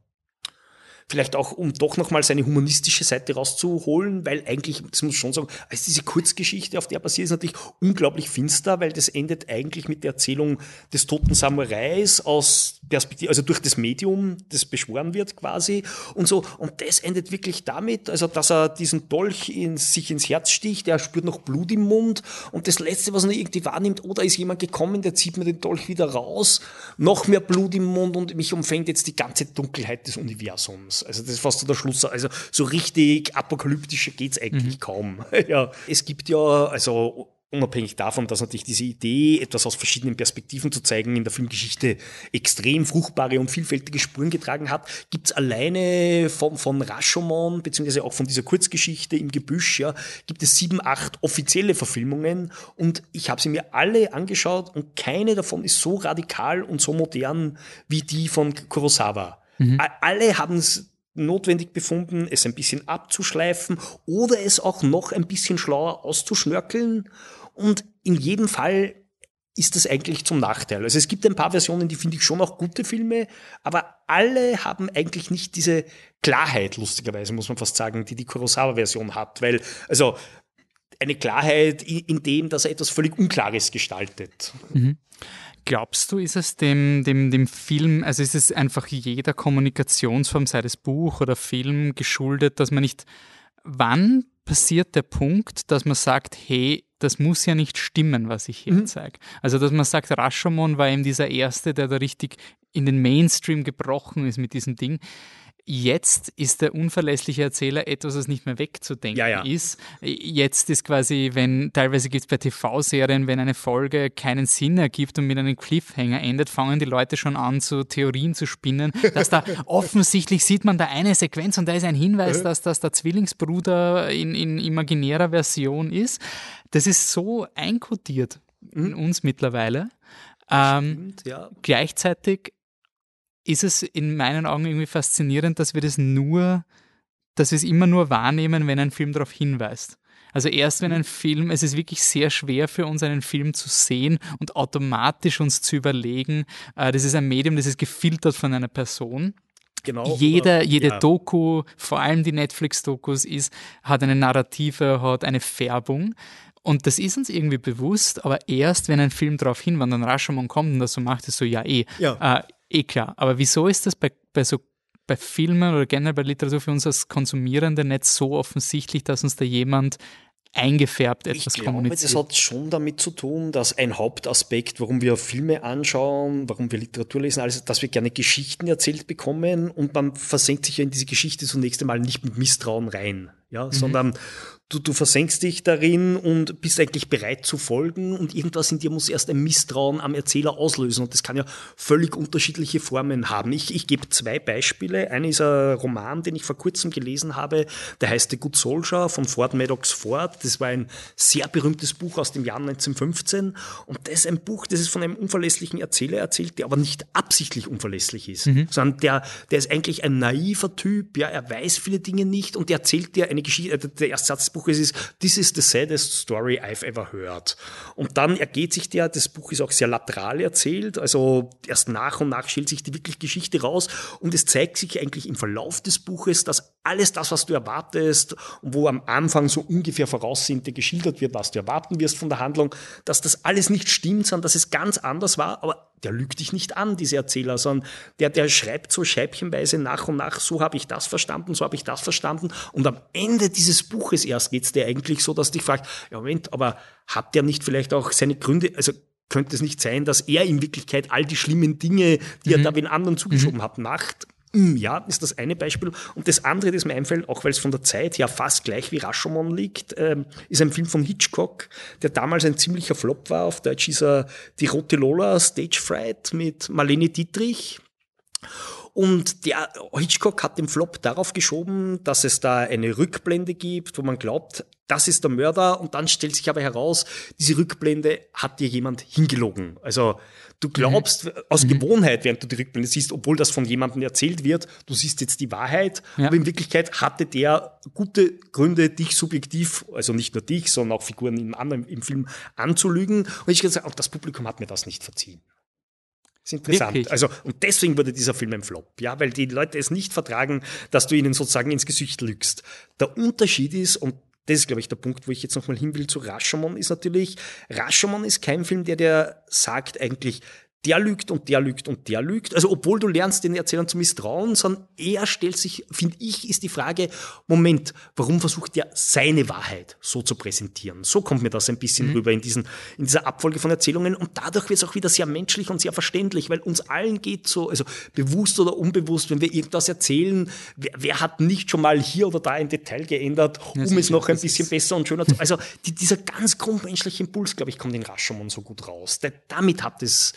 vielleicht auch, um doch nochmal seine humanistische Seite rauszuholen, weil eigentlich, das muss ich schon sagen, als diese Kurzgeschichte, auf der passiert, ist natürlich unglaublich finster, weil das endet eigentlich mit der Erzählung des toten Samurais aus Perspektive, also durch das Medium, das beschworen wird quasi und so. Und das endet wirklich damit, also dass er diesen Dolch in, sich ins Herz sticht, er spürt noch Blut im Mund und das Letzte, was er irgendwie wahrnimmt, oder ist jemand gekommen, der zieht mir den Dolch wieder raus, noch mehr Blut im Mund und mich umfängt jetzt die ganze Dunkelheit des Universums. Also das ist fast so der Schluss. Also so richtig apokalyptischer geht's eigentlich mhm. kaum. ja, es gibt ja, also unabhängig davon, dass natürlich diese Idee, etwas aus verschiedenen Perspektiven zu zeigen, in der Filmgeschichte extrem fruchtbare und vielfältige Spuren getragen hat, gibt's alleine von, von Rashomon, beziehungsweise auch von dieser Kurzgeschichte im Gebüsch, ja, gibt es sieben, acht offizielle Verfilmungen und ich habe sie mir alle angeschaut und keine davon ist so radikal und so modern wie die von Kurosawa. Mhm. Alle haben es notwendig befunden, es ein bisschen abzuschleifen oder es auch noch ein bisschen schlauer auszuschnörkeln. Und in jedem Fall ist das eigentlich zum Nachteil. Also es gibt ein paar Versionen, die finde ich schon auch gute Filme, aber alle haben eigentlich nicht diese Klarheit, lustigerweise muss man fast sagen, die die Kurosawa-Version hat. Weil, also eine Klarheit in dem, dass er etwas völlig Unklares gestaltet. Mhm. Glaubst du, ist es dem, dem, dem Film, also ist es einfach jeder Kommunikationsform, sei es Buch oder Film, geschuldet, dass man nicht, wann passiert der Punkt, dass man sagt, hey, das muss ja nicht stimmen, was ich hier mhm. zeige. Also, dass man sagt, Rashomon war eben dieser Erste, der da richtig in den Mainstream gebrochen ist mit diesem Ding. Jetzt ist der unverlässliche Erzähler etwas, was nicht mehr wegzudenken ja, ja. ist. Jetzt ist quasi, wenn, teilweise gibt es bei TV-Serien, wenn eine Folge keinen Sinn ergibt und mit einem Cliffhanger endet, fangen die Leute schon an, zu Theorien zu spinnen, dass da offensichtlich sieht man da eine Sequenz und da ist ein Hinweis, dass das der Zwillingsbruder in, in imaginärer Version ist. Das ist so einkodiert in mhm. uns mittlerweile. Ähm, Stimmt, ja. Gleichzeitig ist es in meinen Augen irgendwie faszinierend, dass wir das nur dass wir es immer nur wahrnehmen, wenn ein Film darauf hinweist. Also erst wenn ein Film, es ist wirklich sehr schwer für uns, einen Film zu sehen und automatisch uns zu überlegen, äh, das ist ein Medium, das ist gefiltert von einer Person. Genau. Jeder, jede ja. Doku, vor allem die Netflix-Dokus, ist, hat eine Narrative, hat eine Färbung. Und das ist uns irgendwie bewusst, aber erst, wenn ein Film darauf hinwandert, dann Rashomon kommt und das so macht, ist so, ja, eh. Ja. Äh, eh klar. Aber wieso ist das bei, bei so bei Filmen oder generell bei Literatur für uns als Konsumierende nicht so offensichtlich, dass uns da jemand eingefärbt etwas ich kommuniziert. Das hat schon damit zu tun, dass ein Hauptaspekt, warum wir Filme anschauen, warum wir Literatur lesen, also dass wir gerne Geschichten erzählt bekommen und man versenkt sich ja in diese Geschichte zunächst einmal nicht mit Misstrauen rein, ja, mhm. sondern du, du versenkst dich darin und bist eigentlich bereit zu folgen und irgendwas in dir muss erst ein Misstrauen am Erzähler auslösen und das kann ja völlig unterschiedliche Formen haben. Ich, ich gebe zwei Beispiele. Eine ist ein Roman, den ich vor kurzem gelesen habe, der heißt The Good Soldier von Ford Maddox Ford. Das war ein sehr berühmtes Buch aus dem Jahr 1915 und das ist ein Buch, das ist von einem unverlässlichen Erzähler erzählt, der aber nicht absichtlich unverlässlich ist, mhm. sondern der, der ist eigentlich ein naiver Typ, ja, er weiß viele Dinge nicht und der erzählt dir eine Geschichte, äh, der erste Satz des Buches Buches ist, This is the saddest story I've ever heard. Und dann ergeht sich der, das Buch ist auch sehr lateral erzählt, also erst nach und nach schält sich die wirklich Geschichte raus und es zeigt sich eigentlich im Verlauf des Buches, dass alles das, was du erwartest und wo am Anfang so ungefähr voraussehend geschildert wird, was du erwarten wirst von der Handlung, dass das alles nicht stimmt, sondern dass es ganz anders war, aber der lügt dich nicht an, dieser Erzähler, sondern der, der schreibt so scheibchenweise nach und nach, so habe ich das verstanden, so habe ich das verstanden. Und am Ende dieses Buches erst geht es dir eigentlich so, dass du dich fragst, ja Moment, aber hat der nicht vielleicht auch seine Gründe, also könnte es nicht sein, dass er in Wirklichkeit all die schlimmen Dinge, die mhm. er da den anderen zugeschoben mhm. hat, macht? Hm, ja, ist das eine Beispiel. Und das andere, das mir einfällt, auch weil es von der Zeit her fast gleich wie Rashomon liegt, ähm, ist ein Film von Hitchcock, der damals ein ziemlicher Flop war. Auf Deutsch ist er Die Rote Lola, Stage Fright mit Marlene Dietrich. Und der Hitchcock hat den Flop darauf geschoben, dass es da eine Rückblende gibt, wo man glaubt, das ist der Mörder und dann stellt sich aber heraus, diese Rückblende hat dir jemand hingelogen. Also du glaubst mhm. aus mhm. Gewohnheit, während du die Rückblende siehst, obwohl das von jemandem erzählt wird, du siehst jetzt die Wahrheit, ja. aber in Wirklichkeit hatte der gute Gründe, dich subjektiv, also nicht nur dich, sondern auch Figuren im anderen im Film anzulügen. Und ich gesagt, auch das Publikum hat mir das nicht verziehen. Das ist interessant. Wirklich? Also, und deswegen wurde dieser Film ein Flop, ja, weil die Leute es nicht vertragen, dass du ihnen sozusagen ins Gesicht lügst. Der Unterschied ist, und das ist, glaube ich, der Punkt, wo ich jetzt nochmal hin will zu Rashomon, ist natürlich, Rashomon ist kein Film, der dir sagt eigentlich, der lügt und der lügt und der lügt. Also obwohl du lernst, den Erzählern zu misstrauen, sondern er stellt sich, finde ich, ist die Frage, Moment, warum versucht er seine Wahrheit so zu präsentieren? So kommt mir das ein bisschen mhm. rüber in, diesen, in dieser Abfolge von Erzählungen und dadurch wird es auch wieder sehr menschlich und sehr verständlich, weil uns allen geht so, also bewusst oder unbewusst, wenn wir irgendwas erzählen, wer, wer hat nicht schon mal hier oder da ein Detail geändert, um ja, es noch ein bisschen besser und schöner zu, also die, dieser ganz grundmenschliche Impuls, glaube ich, kommt in Rashomon so gut raus. Der, damit hat es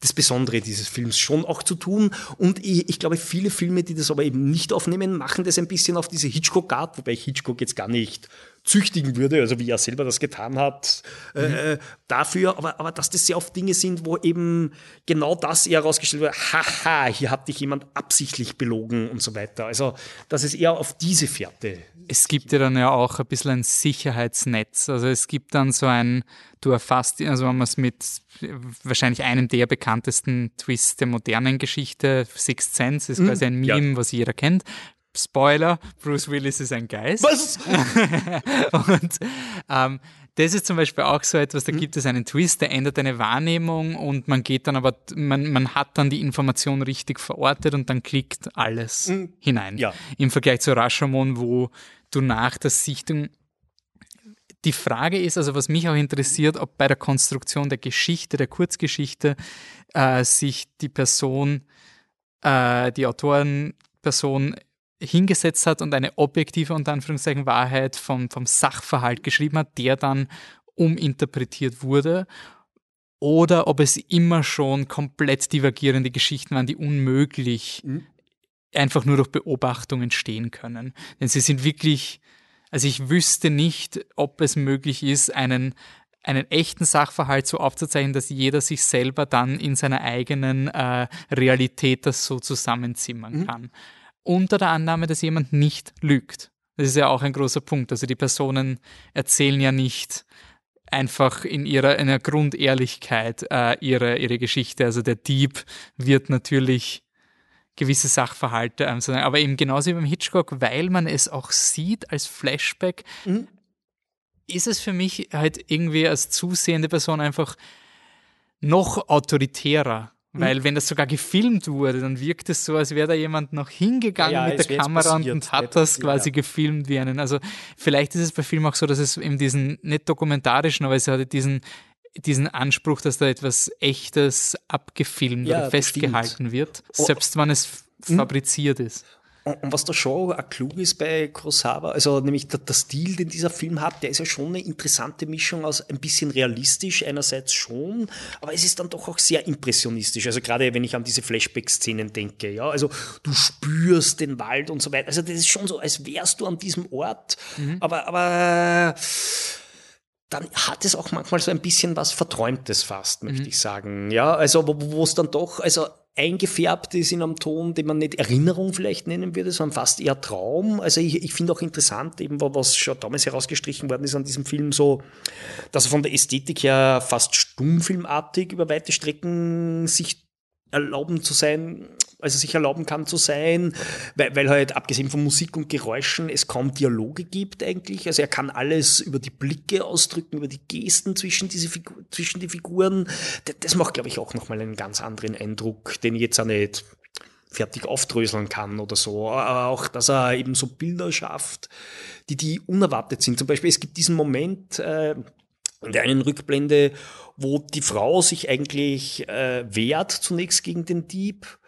das Besondere dieses Films schon auch zu tun. Und ich, ich glaube, viele Filme, die das aber eben nicht aufnehmen, machen das ein bisschen auf diese Hitchcock-Art, wobei ich Hitchcock jetzt gar nicht züchtigen würde, also wie er selber das getan hat, äh, mhm. äh, dafür, aber, aber dass das sehr oft Dinge sind, wo eben genau das eher herausgestellt wird, haha, hier hat dich jemand absichtlich belogen und so weiter. Also, dass es eher auf diese Fährte. Es gibt ja dann ja auch ein bisschen ein Sicherheitsnetz. Also es gibt dann so ein, du erfasst, also wenn man es mit wahrscheinlich einem der bekanntesten Twists der modernen Geschichte, Sixth Sense, ist mhm. quasi ein Meme, ja. was jeder kennt. Spoiler, Bruce Willis ist ein Geist. Was? und ähm, das ist zum Beispiel auch so etwas, da mhm. gibt es einen Twist, der ändert eine Wahrnehmung und man geht dann aber, man, man hat dann die Information richtig verortet und dann klickt alles mhm. hinein. Ja. Im Vergleich zu Rashomon, wo du nach der Sichtung die Frage ist also, was mich auch interessiert, ob bei der Konstruktion der Geschichte, der Kurzgeschichte, äh, sich die Person, äh, die Autorenperson hingesetzt hat und eine objektive, unter Anführungszeichen, Wahrheit vom, vom Sachverhalt geschrieben hat, der dann uminterpretiert wurde oder ob es immer schon komplett divergierende Geschichten waren, die unmöglich mhm. einfach nur durch Beobachtung entstehen können. Denn sie sind wirklich also ich wüsste nicht, ob es möglich ist, einen, einen echten Sachverhalt so aufzuzeichnen, dass jeder sich selber dann in seiner eigenen äh, Realität das so zusammenzimmern mhm. kann. Unter der Annahme, dass jemand nicht lügt. Das ist ja auch ein großer Punkt. Also die Personen erzählen ja nicht einfach in ihrer, in ihrer Grundehrlichkeit äh, ihre, ihre Geschichte. Also der Dieb wird natürlich gewisse Sachverhalte ähm, sagen, aber eben genauso wie beim Hitchcock, weil man es auch sieht als Flashback, mhm. ist es für mich halt irgendwie als zusehende Person einfach noch autoritärer. Mhm. Weil wenn das sogar gefilmt wurde, dann wirkt es so, als wäre da jemand noch hingegangen ja, mit der Kamera passiert, und hat das quasi ja. gefilmt wie einen. Also vielleicht ist es bei Filmen auch so, dass es eben diesen, nicht dokumentarischen, aber es hat diesen, diesen Anspruch, dass da etwas Echtes abgefilmt ja, oder festgehalten wird, oh. selbst wenn es hm? fabriziert ist. Und, was da schon auch klug ist bei Kurosawa, also nämlich der, der, Stil, den dieser Film hat, der ist ja schon eine interessante Mischung aus ein bisschen realistisch einerseits schon, aber es ist dann doch auch sehr impressionistisch. Also gerade wenn ich an diese Flashback-Szenen denke, ja, also du spürst den Wald und so weiter. Also das ist schon so, als wärst du an diesem Ort, mhm. aber, aber dann hat es auch manchmal so ein bisschen was Verträumtes fast, möchte mhm. ich sagen. Ja, also wo es dann doch, also eingefärbt ist in einem Ton, den man nicht Erinnerung vielleicht nennen würde, sondern fast eher Traum. Also ich, ich finde auch interessant, eben was schon damals herausgestrichen worden ist an diesem Film, so, dass er von der Ästhetik her fast stummfilmartig über weite Strecken sich erlauben zu sein, also sich erlauben kann zu sein, weil, weil halt abgesehen von Musik und Geräuschen es kaum Dialoge gibt eigentlich. Also er kann alles über die Blicke ausdrücken, über die Gesten zwischen, diese Figur, zwischen die Figuren. Das, das macht, glaube ich, auch nochmal einen ganz anderen Eindruck, den ich jetzt auch nicht fertig aufdröseln kann oder so. Aber auch, dass er eben so Bilder schafft, die, die unerwartet sind. Zum Beispiel, es gibt diesen Moment, äh, in der einen Rückblende, wo die Frau sich eigentlich äh, wehrt zunächst gegen den Dieb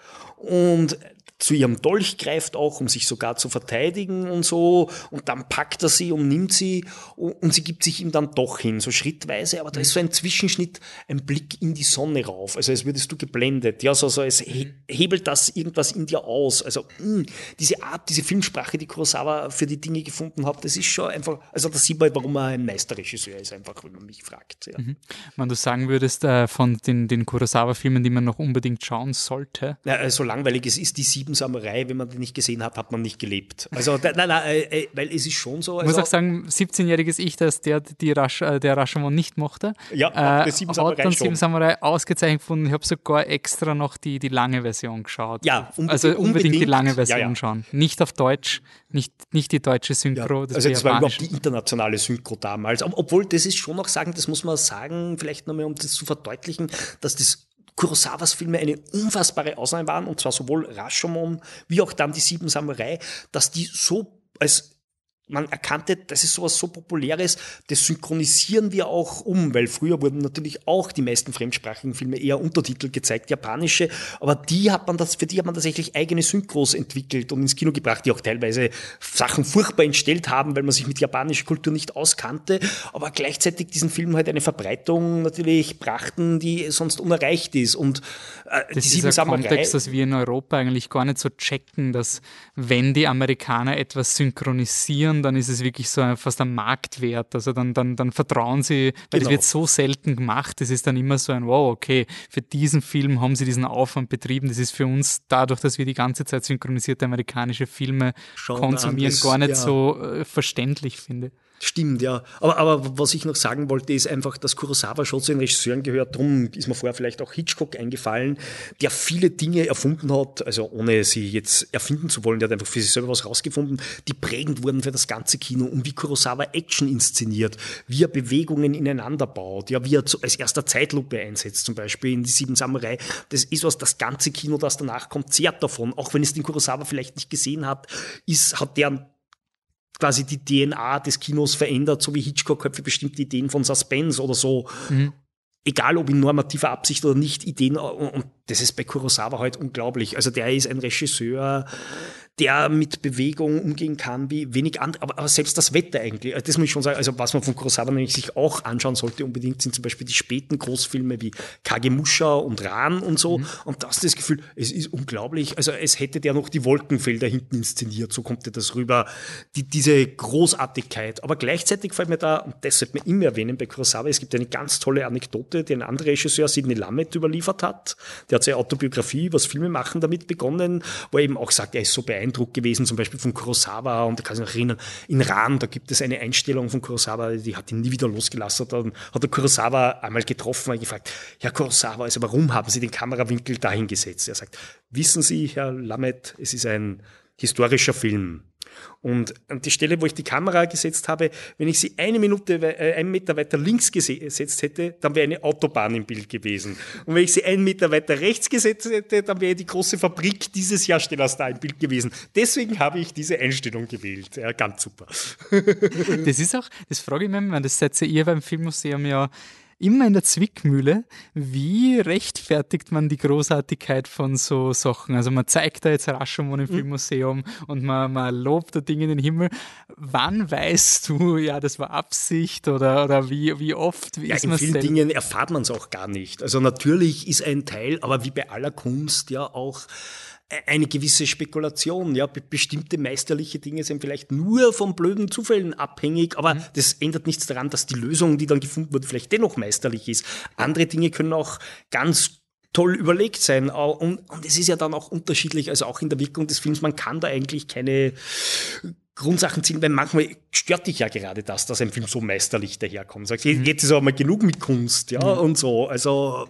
und zu ihrem Dolch greift auch, um sich sogar zu verteidigen und so. Und dann packt er sie und nimmt sie und sie gibt sich ihm dann doch hin, so schrittweise. Aber da ist so ein Zwischenschnitt, ein Blick in die Sonne rauf. Also als würdest du geblendet. Ja, so, so als hebelt das irgendwas in dir aus. Also mh, diese Art, diese Filmsprache, die Kurosawa für die Dinge gefunden hat, das ist schon einfach, also da sieht man, warum er ein Meisterregisseur ist, einfach, wenn man mich fragt. Ja. Mhm. Wenn du sagen würdest, äh, von den, den Kurosawa-Filmen, die man noch unbedingt schauen sollte. Ja, äh, so langweilig es ist, die sieben sieben Samurai, wenn man die nicht gesehen hat, hat man nicht gelebt. Also, nein, nein, äh, äh, weil es ist schon so. Also, ich muss auch sagen, 17-jähriges Ich, dass der, die Rash, äh, der Rashomon nicht mochte, ja, äh, sieben hat dann sieben Samurai ausgezeichnet gefunden. Ich habe sogar extra noch die, die lange Version geschaut. Ja, unbedingt, also unbedingt, unbedingt die lange Version ja, ja. schauen. Nicht auf Deutsch, nicht, nicht die deutsche Synchro. Ja, das also das war überhaupt die internationale Synchro damals. Obwohl, das ist schon noch sagen, das muss man sagen, vielleicht nochmal, um das zu verdeutlichen, dass das Kurosawas Filme eine unfassbare Ausnahme waren, und zwar sowohl Rashomon wie auch dann die Sieben Samurai, dass die so als man erkannte, das ist sowas so Populäres, das synchronisieren wir auch um, weil früher wurden natürlich auch die meisten fremdsprachigen Filme eher Untertitel gezeigt, japanische, aber die hat man das, für die hat man tatsächlich eigene Synchros entwickelt und ins Kino gebracht, die auch teilweise Sachen furchtbar entstellt haben, weil man sich mit japanischer Kultur nicht auskannte, aber gleichzeitig diesen Film halt eine Verbreitung natürlich brachten, die sonst unerreicht ist und äh, das die ist ein Samurai, Kontext, dass wir in Europa eigentlich gar nicht so checken, dass wenn die Amerikaner etwas synchronisieren, dann ist es wirklich so fast ein Marktwert. Also dann, dann, dann vertrauen sie, weil genau. wird so selten gemacht, das ist dann immer so ein, wow, okay, für diesen Film haben sie diesen Aufwand betrieben. Das ist für uns dadurch, dass wir die ganze Zeit synchronisierte amerikanische Filme Schon konsumieren, gar nicht ja. so äh, verständlich finde. Stimmt, ja. Aber, aber was ich noch sagen wollte, ist einfach, dass Kurosawa schon zu den Regisseuren gehört. Darum ist mir vorher vielleicht auch Hitchcock eingefallen, der viele Dinge erfunden hat, also ohne sie jetzt erfinden zu wollen, der hat einfach für sich selber was rausgefunden, die prägend wurden für das ganze Kino und wie Kurosawa Action inszeniert, wie er Bewegungen ineinander baut, ja, wie er als erster Zeitlupe einsetzt, zum Beispiel in die Sieben Samurai. Das ist was, das ganze Kino, das danach kommt, zehrt davon. Auch wenn es den Kurosawa vielleicht nicht gesehen hat, ist, hat der quasi die DNA des Kinos verändert, so wie Hitchcock halt für bestimmte Ideen von Suspense oder so. Mhm. Egal ob in normativer Absicht oder nicht, Ideen, und das ist bei Kurosawa halt unglaublich. Also der ist ein Regisseur, der mit Bewegung umgehen kann, wie wenig andere, aber, aber, selbst das Wetter eigentlich, das muss ich schon sagen, also was man von Kurosawa nämlich sich auch anschauen sollte unbedingt, sind zum Beispiel die späten Großfilme wie Kagemusha und Ran und so, mhm. und das ist das Gefühl, es ist unglaublich, also es hätte der noch die Wolkenfelder hinten inszeniert, so kommt dir das rüber, die, diese Großartigkeit, aber gleichzeitig fällt mir da, und das sollte man immer erwähnen bei Kurosawa, es gibt eine ganz tolle Anekdote, die ein anderer Regisseur, Sidney Lamet, überliefert hat, der hat seine Autobiografie, was Filme machen, damit begonnen, wo er eben auch sagt, er ist so beeindruckt, Eindruck gewesen, zum Beispiel von Kurosawa, und da kann ich mich erinnern, in Ran, da gibt es eine Einstellung von Kurosawa, die hat ihn nie wieder losgelassen. Dann hat der Kurosawa einmal getroffen und gefragt, Herr Kurosawa, also warum haben Sie den Kamerawinkel dahin gesetzt? Er sagt, wissen Sie, Herr Lamet, es ist ein historischer Film. Und an die Stelle, wo ich die Kamera gesetzt habe, wenn ich sie eine Minute, äh, einen Meter weiter links gesetzt hätte, dann wäre eine Autobahn im Bild gewesen. Und wenn ich sie einen Meter weiter rechts gesetzt hätte, dann wäre die große Fabrik dieses Herstellers da im Bild gewesen. Deswegen habe ich diese Einstellung gewählt. Ja, ganz super. Das ist auch, das frage ich mich, das seid ihr beim Filmmuseum ja immer in der Zwickmühle, wie rechtfertigt man die Großartigkeit von so Sachen? Also man zeigt da jetzt Rashomon im mhm. Filmmuseum und man, man lobt da Dinge in den Himmel. Wann weißt du, ja, das war Absicht oder, oder wie, wie oft? Wie ja, in vielen Dingen erfahrt man es auch gar nicht. Also natürlich ist ein Teil, aber wie bei aller Kunst ja auch eine gewisse Spekulation. Ja, bestimmte meisterliche Dinge sind vielleicht nur von blöden Zufällen abhängig, aber mhm. das ändert nichts daran, dass die Lösung, die dann gefunden wurde, vielleicht dennoch meisterlich ist. Andere Dinge können auch ganz toll überlegt sein. Und, und es ist ja dann auch unterschiedlich, also auch in der Wirkung des Films, man kann da eigentlich keine Grundsachen ziehen, weil manchmal stört dich ja gerade das, dass ein Film so meisterlich daherkommt. Sagst, mhm. jetzt ist aber mal genug mit Kunst, ja, mhm. und so. Also,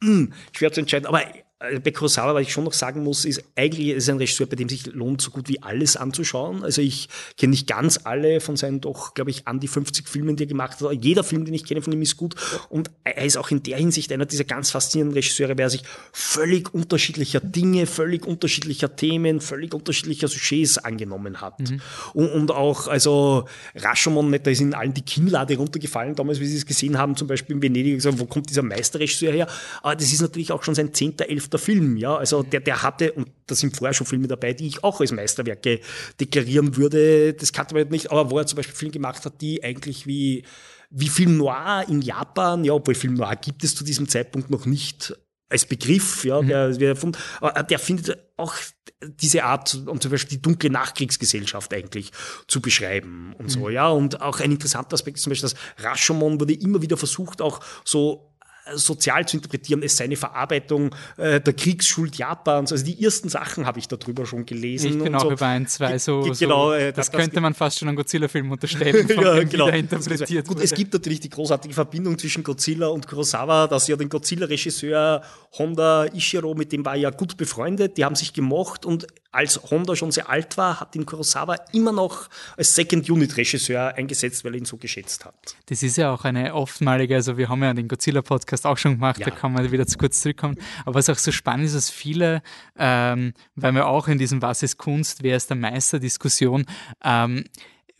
mh, hm, schwer zu entscheiden. Aber bei Kurosawa, was ich schon noch sagen muss, ist eigentlich ist ein Regisseur, bei dem sich lohnt, so gut wie alles anzuschauen. Also ich kenne nicht ganz alle von seinen doch, glaube ich, an die 50 Filmen, die er gemacht hat. Jeder Film, den ich kenne von ihm, ist gut. Und er ist auch in der Hinsicht einer dieser ganz faszinierenden Regisseure, weil er sich völlig unterschiedlicher Dinge, völlig unterschiedlicher Themen, völlig unterschiedlicher Sujets angenommen hat. Mhm. Und, und, auch, also Rashomon, da ist in allen die Kinnlade runtergefallen, damals, wie sie es gesehen haben, zum Beispiel in Venedig, gesagt, wo kommt dieser Meisterregisseur her? Aber das ist natürlich auch schon sein zehnter, elfter der Film, ja. Also der, der hatte, und da sind vorher schon Filme dabei, die ich auch als Meisterwerke deklarieren würde. Das kannte man nicht, aber wo er zum Beispiel Filme gemacht hat, die eigentlich wie, wie Film Noir in Japan, ja, obwohl Film Noir gibt es zu diesem Zeitpunkt noch nicht als Begriff, ja, mhm. der, der, aber der findet auch diese Art, um zum Beispiel die dunkle Nachkriegsgesellschaft eigentlich zu beschreiben und mhm. so, ja. Und auch ein interessanter Aspekt ist zum Beispiel, dass Rashomon wurde immer wieder versucht, auch so sozial zu interpretieren, es sei eine Verarbeitung äh, der Kriegsschuld Japans. Also die ersten Sachen habe ich darüber schon gelesen. Ich bin auch so. über ein, zwei so. genau, äh, das, das, könnte man fast schon einem Godzilla-Film unterstellen, von ja, genau. interpretiert Gut, wurde. es gibt natürlich die großartige Verbindung zwischen Godzilla und Kurosawa, dass ja den Godzilla-Regisseur Honda Ishiro, mit dem war er ja gut befreundet, die haben sich gemocht und als Honda schon sehr alt war, hat ihn Kurosawa immer noch als Second-Unit-Regisseur eingesetzt, weil er ihn so geschätzt hat. Das ist ja auch eine oftmalige, also wir haben ja den Godzilla-Podcast auch schon gemacht, ja. da kann man wieder zu kurz zurückkommen. Aber was auch so spannend ist, dass viele, ähm, weil wir auch in diesem Was ist Kunst, wer ist der Meister-Diskussion, ähm,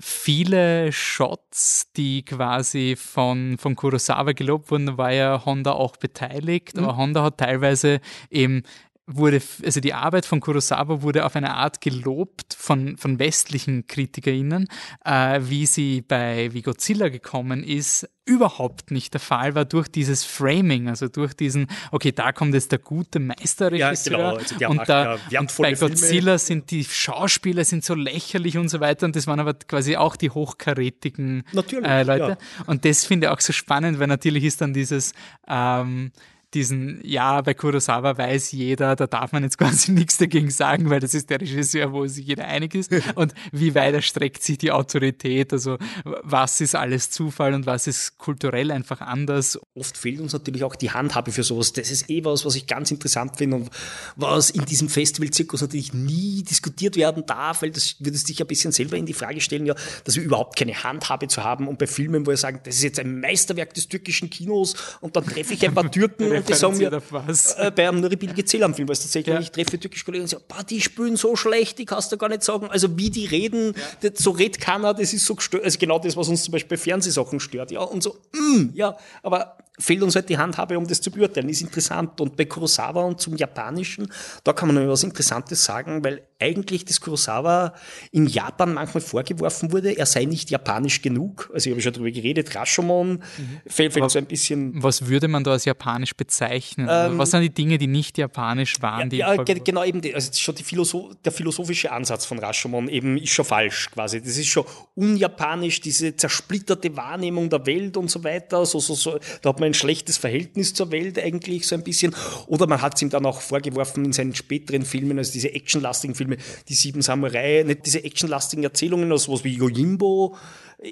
viele Shots, die quasi von, von Kurosawa gelobt wurden, war ja Honda auch beteiligt, mhm. aber Honda hat teilweise eben wurde, also die Arbeit von Kurosawa wurde auf eine Art gelobt von, von westlichen KritikerInnen, äh, wie sie bei wie Godzilla gekommen ist, überhaupt nicht der Fall war durch dieses Framing, also durch diesen, okay, da kommt jetzt der gute Meisterregisseur ja, genau. also und, da, ja, und bei Godzilla Filme. sind die Schauspieler sind so lächerlich und so weiter und das waren aber quasi auch die hochkarätigen äh, Leute ja. und das finde ich auch so spannend, weil natürlich ist dann dieses ähm, diesen, ja, bei Kurosawa weiß jeder, da darf man jetzt quasi nichts dagegen sagen, weil das ist der Regisseur, wo sich jeder einig ist. Und wie weit erstreckt sich die Autorität? Also was ist alles Zufall und was ist kulturell einfach anders? Oft fehlt uns natürlich auch die Handhabe für sowas. Das ist eh was, was ich ganz interessant finde und was in diesem Festivalzirkus natürlich nie diskutiert werden darf, weil das würde sich ein bisschen selber in die Frage stellen, ja, dass wir überhaupt keine Handhabe zu haben und bei Filmen, wo wir sagen, das ist jetzt ein Meisterwerk des türkischen Kinos und dann treffe ich ein paar Türken und die sagen mir äh, bei einem Nuribilge Film, weil es tatsächlich, ja. ich treffe türkische Kollegen und sagen, die spielen so schlecht, die kannst du gar nicht sagen. Also wie die reden, ja. das, so redet keiner, das ist so gestört. Also genau das, was uns zum Beispiel bei Fernsehsachen stört. Ja, und so, mm, ja, aber fehlt uns halt die Handhabe, um das zu beurteilen. Ist interessant. Und bei Kurosawa und zum Japanischen, da kann man noch was Interessantes sagen, weil eigentlich das Kurosawa in Japan manchmal vorgeworfen wurde, er sei nicht japanisch genug. Also ich habe schon darüber geredet, Rashomon mhm. fällt, fällt so ein bisschen. Was würde man da als japanisch bezeichnen? Ähm, was sind die Dinge, die nicht japanisch waren? Ja, ja genau eben, die, also schon Philosoph der philosophische Ansatz von Rashomon eben ist schon falsch quasi. Das ist schon unjapanisch, diese zersplitterte Wahrnehmung der Welt und so weiter. So, so, so, da hat man ein schlechtes Verhältnis zur Welt eigentlich so ein bisschen. Oder man hat es ihm dann auch vorgeworfen in seinen späteren Filmen, also diese actionlastigen Filme, die Sieben Samurai, nicht diese actionlastigen Erzählungen, aus was wie Yojimbo,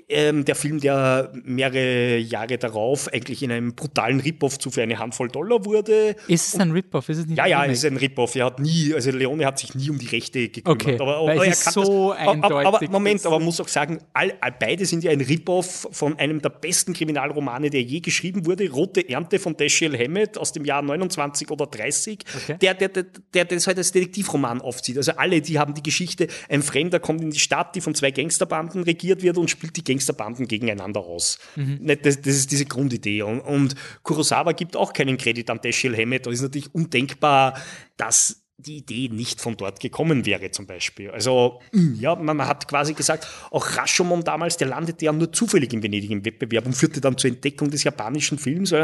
ähm, der Film, der mehrere Jahre darauf eigentlich in einem brutalen Rip-Off zu für eine Handvoll Dollar wurde. Ist es ein Rip-Off? Ist es nicht Ja, ja, es ist ein Rip-Off. Er hat nie, also Leone hat sich nie um die Rechte gekümmert. Okay, aber, aber es ist so das, eindeutig, aber Moment, aber man muss auch sagen, all, all, beide sind ja ein Rip-Off von einem der besten Kriminalromane, der je geschrieben wurde, Rote Ernte von Dashiell Hammett aus dem Jahr 29 oder 30, Okay. der, der, der, der das halt als Detektivroman aufzieht. Also alle, die haben die Geschichte, ein Fremder kommt in die Stadt, die von zwei Gangsterbanden regiert wird und spielt die Gangsterbanden gegeneinander aus. Nicht, Das, das ist diese Grundidee. Und, und Kurosawa gibt auch keinen Kredit an Dashiell Hammett. Da ist natürlich undenkbar, dass die Idee nicht von dort gekommen wäre, zum Beispiel. Also, ja, man hat quasi gesagt, auch Rashomon damals, der landete ja nur zufällig in Venedig im Wettbewerb und führte dann zur Entdeckung des japanischen Films,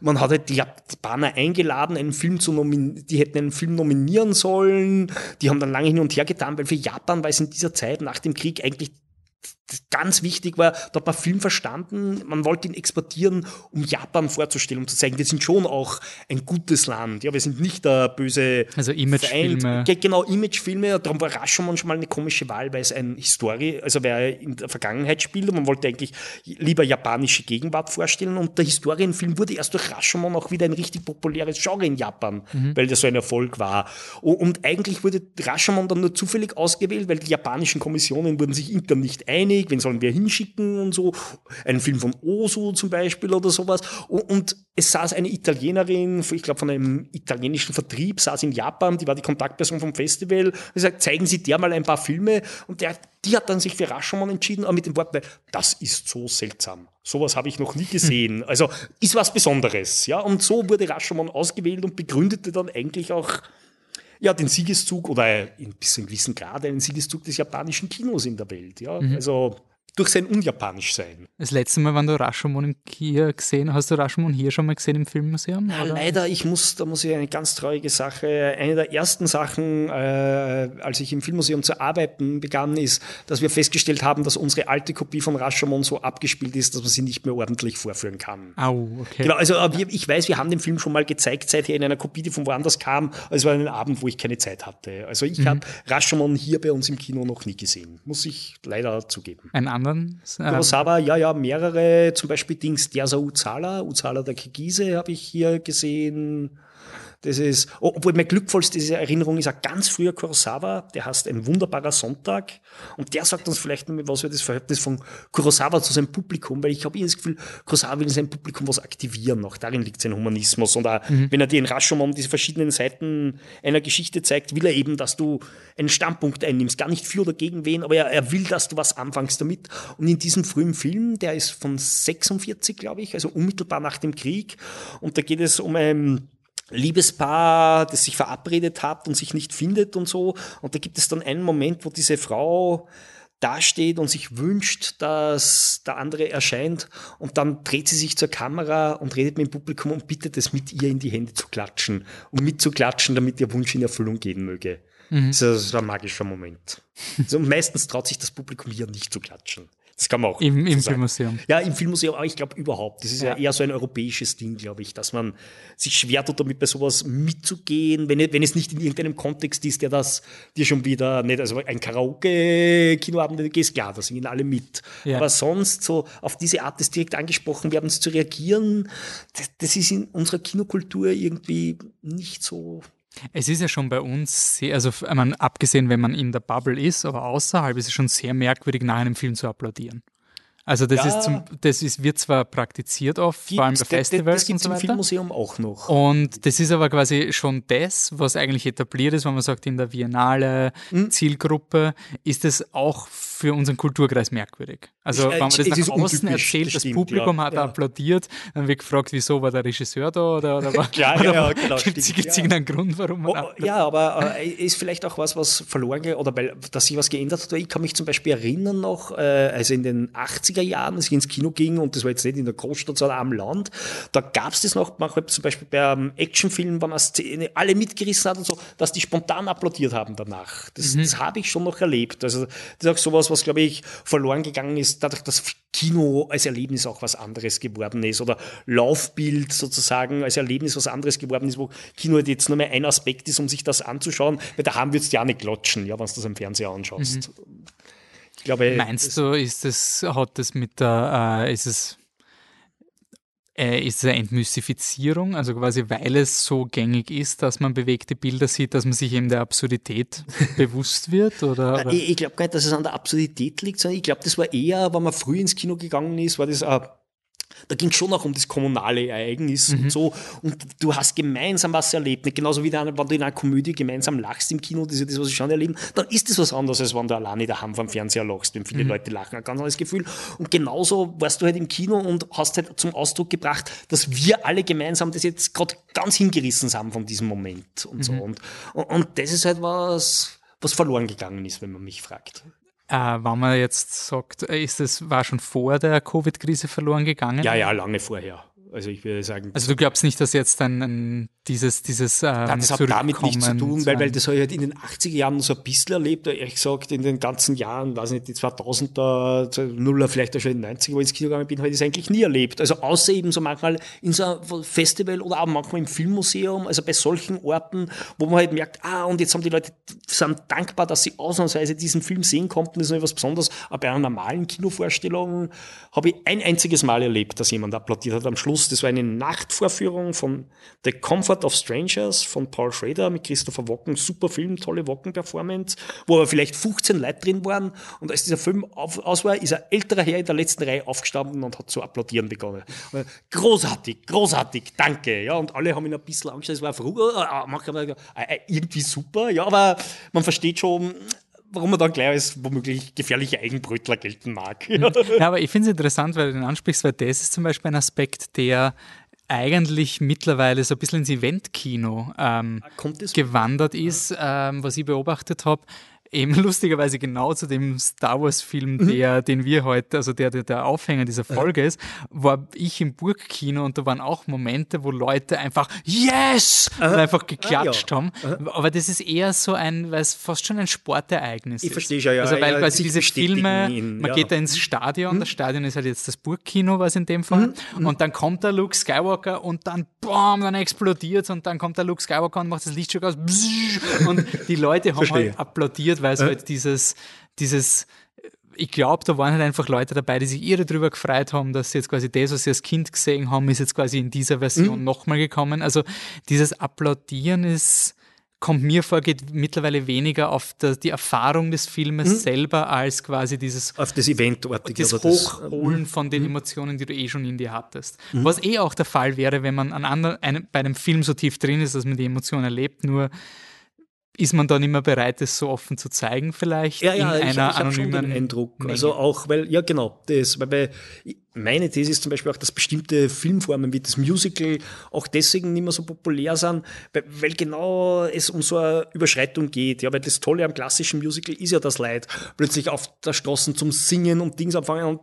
man hat halt die Japaner eingeladen, einen Film zu nominieren, die hätten einen Film nominieren sollen, die haben dann lange hin und her getan, weil für Japan war es in dieser Zeit nach dem Krieg eigentlich ganz wichtig war, da hat man Film verstanden, man wollte ihn exportieren, um Japan vorzustellen, um zu zeigen, wir sind schon auch ein gutes Land. Ja, wir sind nicht der böse Also Imagefilme. Genau, Imagefilme. Darum war Rashomon schon mal eine komische Wahl, weil es ein Historie, also weil er in der Vergangenheit spielt und man wollte eigentlich lieber japanische Gegenwart vorstellen und der Historienfilm wurde erst durch Rashomon auch wieder ein richtig populäres Genre in Japan, weil der so ein Erfolg war. Und eigentlich wurde Rashomon dann nur zufällig ausgewählt, weil die japanischen Kommissionen wurden sich intern nicht einig, wen sollen wir hinschicken und so. Ein Film von Osu zum Beispiel oder sowas. Und, und es saß eine Italienerin, ich glaube von einem italienischen Vertrieb, saß in Japan, die war die Kontaktperson vom Festival, und gesagt, zeigen Sie der mal ein paar Filme. Und der, die hat dann sich für Rashomon entschieden, aber mit dem Wort, das ist so seltsam. Sowas habe ich noch nie gesehen. Also ist was Besonderes. Ja? Und so wurde Rashomon ausgewählt und begründete dann eigentlich auch ja, den Siegeszug oder in bis zu einem gewissen Grad einen Siegeszug des japanischen Kinos in der Welt. Ja? Also durch sein Unjapanisch sein. Das letzte Mal, wann du Rashomon hier gesehen hast, du Rashomon hier schon mal gesehen im Filmmuseum? Ja, leider, ich muss, da muss ich eine ganz traurige Sache. Eine der ersten Sachen, äh, als ich im Filmmuseum zu arbeiten begann, ist, dass wir festgestellt haben, dass unsere alte Kopie von Rashomon so abgespielt ist, dass man sie nicht mehr ordentlich vorführen kann. Au, okay. Genau, also aber wir- ich weiß, wir haben den Film schon mal gezeigt, seither in einer Kopie, die von woanders kam. Also Es war ein Abend, wo ich keine Zeit hatte. Also ich habe Rashomon hier bei uns im Kino noch nie gesehen. Muss ich leider zugeben. Einen anderen? Kurosawa, ja, ja, mehrere, zum Beispiel Dings, Dersa Uzala, Uzala der Kirgise habe ich hier gesehen. Das ist, oh, obwohl meine glückvollste Erinnerung ist ein ganz früher Kurosawa, der heißt Ein wunderbarer Sonntag. Und der sagt uns vielleicht noch was über das Verhältnis von Kurosawa zu seinem Publikum, weil ich habe das Gefühl, Kurosawa will in seinem Publikum was aktivieren noch. Darin liegt sein Humanismus. Und auch, wenn er dir in Rashomon diese verschiedenen Seiten einer Geschichte zeigt, will er eben, dass du einen Standpunkt einnimmst. Gar nicht für oder gegen wen, aber er, er will, dass du was anfängst damit. Und in diesem frühen Film, der ist von 46, glaube ich, also unmittelbar nach dem Krieg. Und da geht es um ein Liebespaar, das sich verabredet hat und sich nicht findet und so. Und da gibt es dann einen Moment, wo diese Frau dasteht und sich wünscht, dass der andere erscheint und dann dreht sie sich zur Kamera und redet mit dem Publikum und bittet es mit ihr in die Hände zu klatschen und mitzuklatschen, damit ihr Wunsch in Erfüllung gehen möge. Das ist ein magischer Moment. Also, und meistens traut sich das Publikum hier nicht zu klatschen. Das kann man auch Im, im so. Filmmuseum. Ja, im Filmmuseum, aber ich glaube überhaupt. Das ist ja. Ja. eher so ein europäisches Ding, glaube ich, dass man sich schwer tut, damit bei sowas mitzugehen, wenn, wenn es nicht in irgendeinem Kontext ist, der das dir schon wieder nicht, also ein Karaoke-Kinoabend, du gehst klar, da singen alle mit. Ja. Aber sonst so auf diese Art des direkt angesprochen werdens zu reagieren, das, das ist in unserer Kinokultur irgendwie nicht so Es ist ja schon bei uns sehr, also meine, abgesehen, wenn man in der Bubble ist, aber außerhalb ist es schon sehr merkwürdig, nach einem Film zu applaudieren. Also das Ja. ist zum, das ist, wird zwar praktiziert oft, vor allem bei Das- das- Festivals Das gibt und es so im. Filmmuseum auch noch. Und das ist aber quasi schon das, was eigentlich etabliert ist, wenn man sagt, in der Biennale Hm? Zielgruppe ist es auch für unseren Kulturkreis merkwürdig. Also Ich- wenn man das nach außen erzählt, das das, stimmt, Publikum ja, hat ja. applaudiert, dann wird gefragt, wieso war der Regisseur da oder, oder, war- Ja, ja, oder ja, genau, gibt es irgendeinen Grund, warum man Oh, ja, aber äh, ist vielleicht auch was, was verloren geht oder weil, dass sich was geändert hat. Ich kann mich zum Beispiel erinnern noch, äh, also in den 80er Jahren, als ich ins Kino ging, und das war jetzt nicht in der Großstadt, sondern am Land, da gab es das noch, manchmal zum Beispiel bei einem Actionfilm, wenn eine Szene alle mitgerissen hat und so, dass die spontan applaudiert haben danach. Das, mhm. das habe ich schon noch erlebt. Also das ist auch sowas, was, glaube ich, verloren gegangen ist, dadurch, dass Kino als Erlebnis auch was anderes geworden ist oder Laufbild sozusagen als Erlebnis was anderes geworden ist, wo Kino halt jetzt nur mehr ein Aspekt ist, um sich das anzuschauen, weil daheim würdest du ja nicht klatschen, ja, wenn du das am Fernseher anschaust. Mhm. Glaube, Meinst du, ist das, hat das mit der, äh, ist es äh, ist es eine Entmystifizierung, also quasi weil es so gängig ist, dass man bewegte Bilder sieht, dass man sich eben der Absurdität bewusst wird? Oder, oder? Ich, ich glaube gar nicht, dass es an der Absurdität liegt, sondern ich glaube, das war eher, wenn man früh ins Kino gegangen ist, war das ein da ging es schon auch um das kommunale Ereignis mhm. und so. Und du hast gemeinsam was erlebt. Nicht genauso wie wenn du in einer Komödie gemeinsam lachst im Kino, das ist ja das, was ich schon erleben, dann ist das was anderes, als wenn du alleine daheim vom Fernseher lachst, wenn viele mhm. Leute lachen. Ein ganz anderes Gefühl. Und genauso warst du halt im Kino und hast halt zum Ausdruck gebracht, dass wir alle gemeinsam das jetzt gerade ganz hingerissen haben von diesem Moment und mhm. so. Und, und, und das ist halt was, was verloren gegangen ist, wenn man mich fragt. Äh, wenn man jetzt sagt, äh, ist das, war schon vor der Covid-Krise verloren gegangen? Ja, ja, lange vorher. Also ich würde sagen. Also du glaubst nicht, dass jetzt ein dieses, dieses ähm, Das hat damit nichts zu tun, weil, weil das habe ich halt in den 80er Jahren so ein bisschen erlebt, ehrlich gesagt, in den ganzen Jahren, weiß nicht, die 2000er, Nuller, vielleicht auch schon in den 90er, wo ich ins Kino gegangen bin, habe ich das eigentlich nie erlebt. Also außer eben so manchmal in so einem Festival oder auch manchmal im Filmmuseum, also bei solchen Orten, wo man halt merkt, ah, und jetzt haben die Leute, sind dankbar, dass sie ausnahmsweise diesen Film sehen konnten, das ist noch etwas Besonderes. Aber bei einer normalen Kinovorstellung habe ich ein einziges Mal erlebt, dass jemand applaudiert hat am Schluss. Das war eine Nachtvorführung von The Comfort of Strangers von Paul Schrader mit Christopher Walken, super Film, tolle Walken-Performance, wo aber vielleicht 15 Leute drin waren. Und als dieser Film auf, aus war, ist ein älterer Herr in der letzten Reihe aufgestanden und hat zu applaudieren begonnen. Großartig, großartig, danke. Ja, und alle haben ihn ein bisschen angeschaut, es war äh, äh, irgendwie super, ja, aber man versteht schon, warum man dann gleich als womöglich gefährliche Eigenbrötler gelten mag. Ja, aber ich finde es interessant, weil du den ansprichst, weil das ist zum Beispiel ein Aspekt, der eigentlich mittlerweile so ein bisschen ins Eventkino ähm, gewandert ist, ähm, was ich beobachtet habe eben lustigerweise genau zu dem Star Wars-Film, mhm. der, den wir heute, also der, der, der Aufhänger dieser Folge ist, war ich im Burgkino und da waren auch Momente, wo Leute einfach Yes! Und einfach geklatscht ah, ja. haben. Aber das ist eher so ein, weil es fast schon ein Sportereignis ich ist. Ich verstehe schon, ja. Also weil ja, quasi diese Filme, ihn, man ja. geht da ins Stadion, mhm. das Stadion ist halt jetzt das Burgkino, was in dem Fall, mhm. und dann kommt der Luke Skywalker und dann BAM, dann explodiert und dann kommt der Luke Skywalker und macht das Lichtstück aus und die Leute haben halt applaudiert weil es äh? halt dieses, dieses, ich glaube, da waren halt einfach Leute dabei, die sich irre drüber gefreut haben, dass sie jetzt quasi das, was sie als Kind gesehen haben, ist jetzt quasi in dieser Version mhm. nochmal gekommen. Also dieses Applaudieren ist, kommt mir vor, geht mittlerweile weniger auf die Erfahrung des Filmes mhm. selber als quasi dieses auf das Eventartige das Hochholen das, von den mhm. Emotionen, die du eh schon in dir hattest. Mhm. Was eh auch der Fall wäre, wenn man an anderen, einem, bei einem Film so tief drin ist, dass man die Emotionen erlebt, nur ist man dann immer bereit, es so offen zu zeigen, vielleicht ja, ja, in ich, einer ich anonymen schon den Eindruck. Menge. Also auch, weil, ja genau, das, weil, weil meine These ist zum Beispiel auch, dass bestimmte Filmformen wie das Musical auch deswegen nicht mehr so populär sind, weil, weil genau es um so eine Überschreitung geht. Ja, weil das Tolle am klassischen Musical ist ja, dass Leute plötzlich auf der Straße zum Singen und Dings anfangen und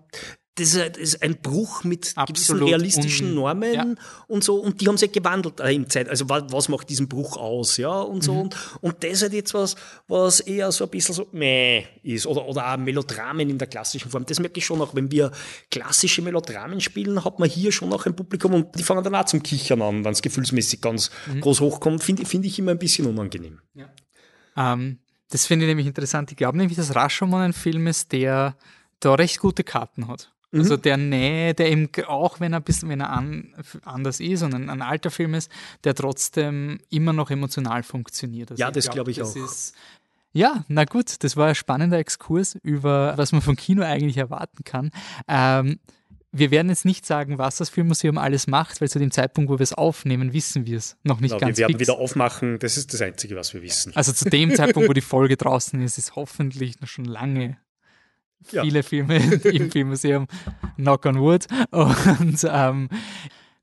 das ist ein Bruch mit Absolut gewissen realistischen Normen ja. und so. Und die haben sich gewandelt äh, im Zeit. Also was, was, macht diesen Bruch aus, ja, und so. Mhm. Und, und das ist halt jetzt was, was eher so ein bisschen so meh ist. Oder, oder auch Melodramen in der klassischen Form. Das merke ich schon auch, wenn wir klassische Melodramen spielen, hat man hier schon auch ein Publikum und die fangen dann auch zum Kichern an, wenn es gefühlsmäßig ganz mhm. groß hochkommt. Finde find ich immer ein bisschen unangenehm. Ja. Ähm, das finde ich nämlich interessant. Ich glaube nämlich, dass Rashomon ein Film ist, der da recht gute Karten hat. Mhm. Also der Nähe, der eben, auch wenn er ein bisschen, wenn er an, anders ist und ein, ein, alter Film ist, der trotzdem immer noch emotional funktioniert. Also ja, das glaube glaub ich, auch. Ist, ja, na gut, das war ein spannender Exkurs über, was man vom Kino eigentlich erwarten kann. Ähm, wir werden jetzt nicht sagen, was das Filmmuseum alles macht, weil zu dem Zeitpunkt, wo wir es aufnehmen, wissen wir es noch nicht genau, ganz. Wir werden fix. wieder aufmachen, das ist das Einzige, was wir wissen. Also zu dem Zeitpunkt, wo die Folge draußen ist, ist hoffentlich noch schon lange viele Filme im Filmmuseum, knock on wood. Und ähm,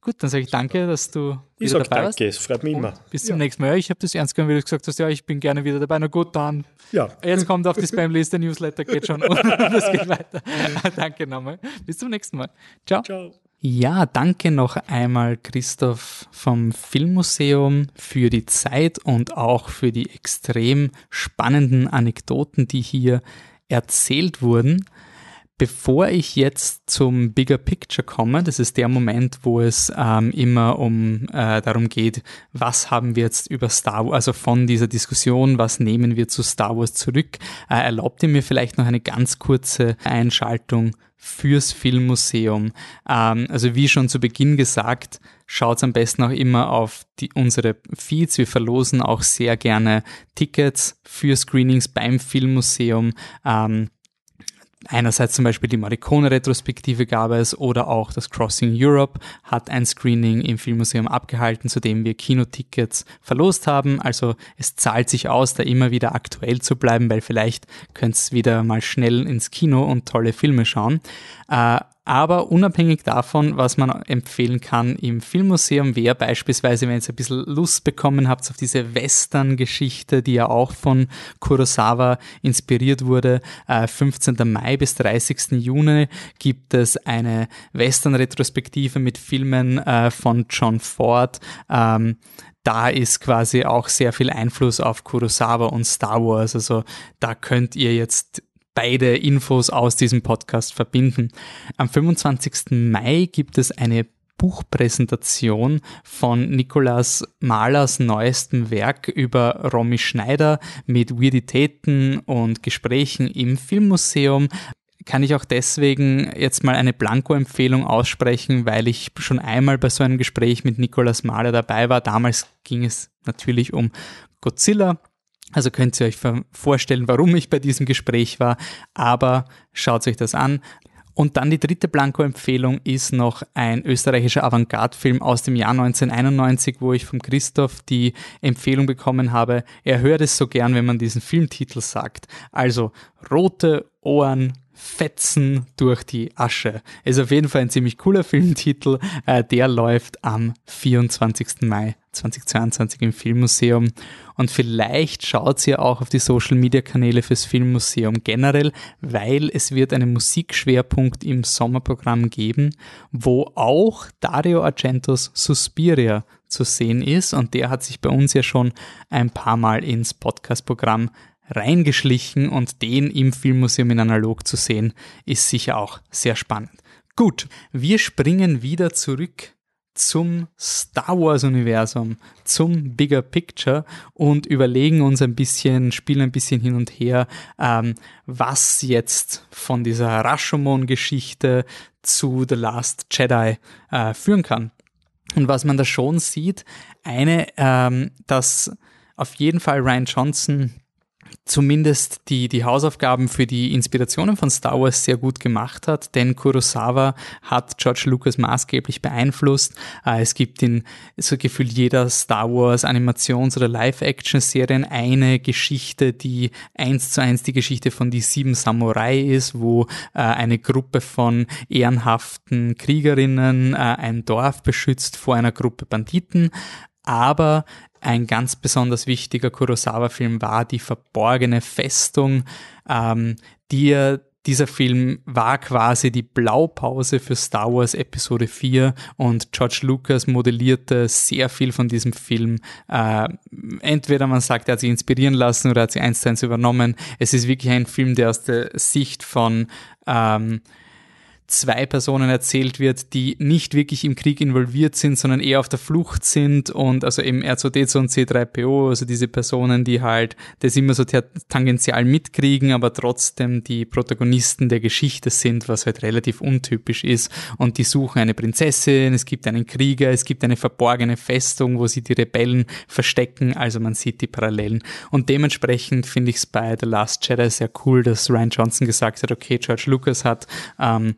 Gut, dann sage ich danke, dass du ich wieder dabei danke, es freut mich immer. Und bis zum ja. nächsten Mal. Ich habe das ernst genommen, wie du gesagt hast, ja, ich bin gerne wieder dabei. Na gut, dann. Ja. Jetzt kommt auf die Spamliste, Newsletter geht schon und das geht weiter. danke nochmal. Bis zum nächsten Mal. Ciao. Ciao. Ja, danke noch einmal Christoph vom Filmmuseum für die Zeit und auch für die extrem spannenden Anekdoten, die hier erzählt wurden. Bevor ich jetzt zum Bigger Picture komme, das ist der Moment, wo es ähm, immer um äh, darum geht, was haben wir jetzt über Star Wars, also von dieser Diskussion, was nehmen wir zu Star Wars zurück, äh, erlaubt ihr mir vielleicht noch eine ganz kurze Einschaltung fürs Filmmuseum. Ähm, also wie schon zu Beginn gesagt, schaut am besten auch immer auf die, unsere Feeds. Wir verlosen auch sehr gerne Tickets für Screenings beim Filmmuseum. Ähm, Einerseits zum Beispiel die Morricone-Retrospektive gab es oder auch das Crossing Europe hat ein Screening im Filmmuseum abgehalten, zu dem wir Kinotickets verlost haben. Also es zahlt sich aus, da immer wieder aktuell zu bleiben, weil vielleicht könnt ihr wieder mal schnell ins Kino und tolle Filme schauen. Äh, aber unabhängig davon, was man empfehlen kann im Filmmuseum, wäre beispielsweise, wenn ihr ein bisschen Lust bekommen habt auf diese Western-Geschichte, die ja auch von Kurosawa inspiriert wurde, 15. Äh, Mai bis 30. Juni gibt es eine Western-Retrospektive mit Filmen äh, von John Ford. Ähm, da ist quasi auch sehr viel Einfluss auf Kurosawa und Star Wars. Also da könnt ihr jetzt beide Infos aus diesem Podcast verbinden. Am 25. Mai gibt es eine Buchpräsentation von Nikolaus Mahlers neuestem Werk über Romy Schneider mit Weirditäten und Gesprächen im Filmmuseum kann ich auch deswegen jetzt mal eine Blanko-Empfehlung aussprechen, weil ich schon einmal bei so einem Gespräch mit Nikolaus Mahler dabei war. Damals ging es natürlich um Godzilla also könnt ihr euch vorstellen, warum ich bei diesem Gespräch war, aber schaut euch das an. Und dann die dritte Blanko-Empfehlung ist noch ein österreichischer Avantgarde-Film aus dem Jahr 1991, wo ich vom Christoph die Empfehlung bekommen habe, er hört es so gern, wenn man diesen Filmtitel sagt. Also rote Ohren, Fetzen durch die Asche. Ist auf jeden Fall ein ziemlich cooler Filmtitel. Äh, der läuft am 24. Mai 2022 im Filmmuseum. Und vielleicht schaut ihr auch auf die Social Media Kanäle fürs Filmmuseum generell, weil es wird einen Musikschwerpunkt im Sommerprogramm geben, wo auch Dario Argentos Suspiria zu sehen ist. Und der hat sich bei uns ja schon ein paar Mal ins Podcast-Programm reingeschlichen und den im Filmmuseum in analog zu sehen, ist sicher auch sehr spannend. Gut, wir springen wieder zurück zum Star Wars Universum, zum Bigger Picture und überlegen uns ein bisschen, spielen ein bisschen hin und her, ähm, was jetzt von dieser Rashomon-Geschichte zu The Last Jedi äh, führen kann. Und was man da schon sieht, eine, ähm, dass auf jeden Fall Ryan Johnson zumindest die, die Hausaufgaben für die Inspirationen von Star Wars sehr gut gemacht hat, denn Kurosawa hat George Lucas maßgeblich beeinflusst. Äh, es gibt in so gefühlt jeder Star Wars Animations- oder Live-Action-Serien eine Geschichte, die eins zu eins die Geschichte von die sieben Samurai ist, wo äh, eine Gruppe von ehrenhaften Kriegerinnen äh, ein Dorf beschützt vor einer Gruppe Banditen aber ein ganz besonders wichtiger Kurosawa-Film war die verborgene Festung, ähm, die er dieser Film war quasi die Blaupause für Star Wars Episode 4 und George Lucas modellierte sehr viel von diesem Film. Äh, entweder man sagt, er hat sich inspirieren lassen oder hat sie eins zu eins übernommen. Es ist wirklich ein Film, der aus der Sicht von ähm, zwei Personen erzählt wird, die nicht wirklich im Krieg involviert sind, sondern eher auf der Flucht sind und also eben R2D2 und C3PO, also diese Personen, die halt das immer so tangential mitkriegen, aber trotzdem die Protagonisten der Geschichte sind, was halt relativ untypisch ist. Und die suchen eine Prinzessin, es gibt einen Krieger, es gibt eine verborgene Festung, wo sie die Rebellen verstecken, also man sieht die Parallelen. Und dementsprechend finde ich es bei The Last Jedi sehr cool, dass Ryan Johnson gesagt hat, okay, George Lucas hat ähm,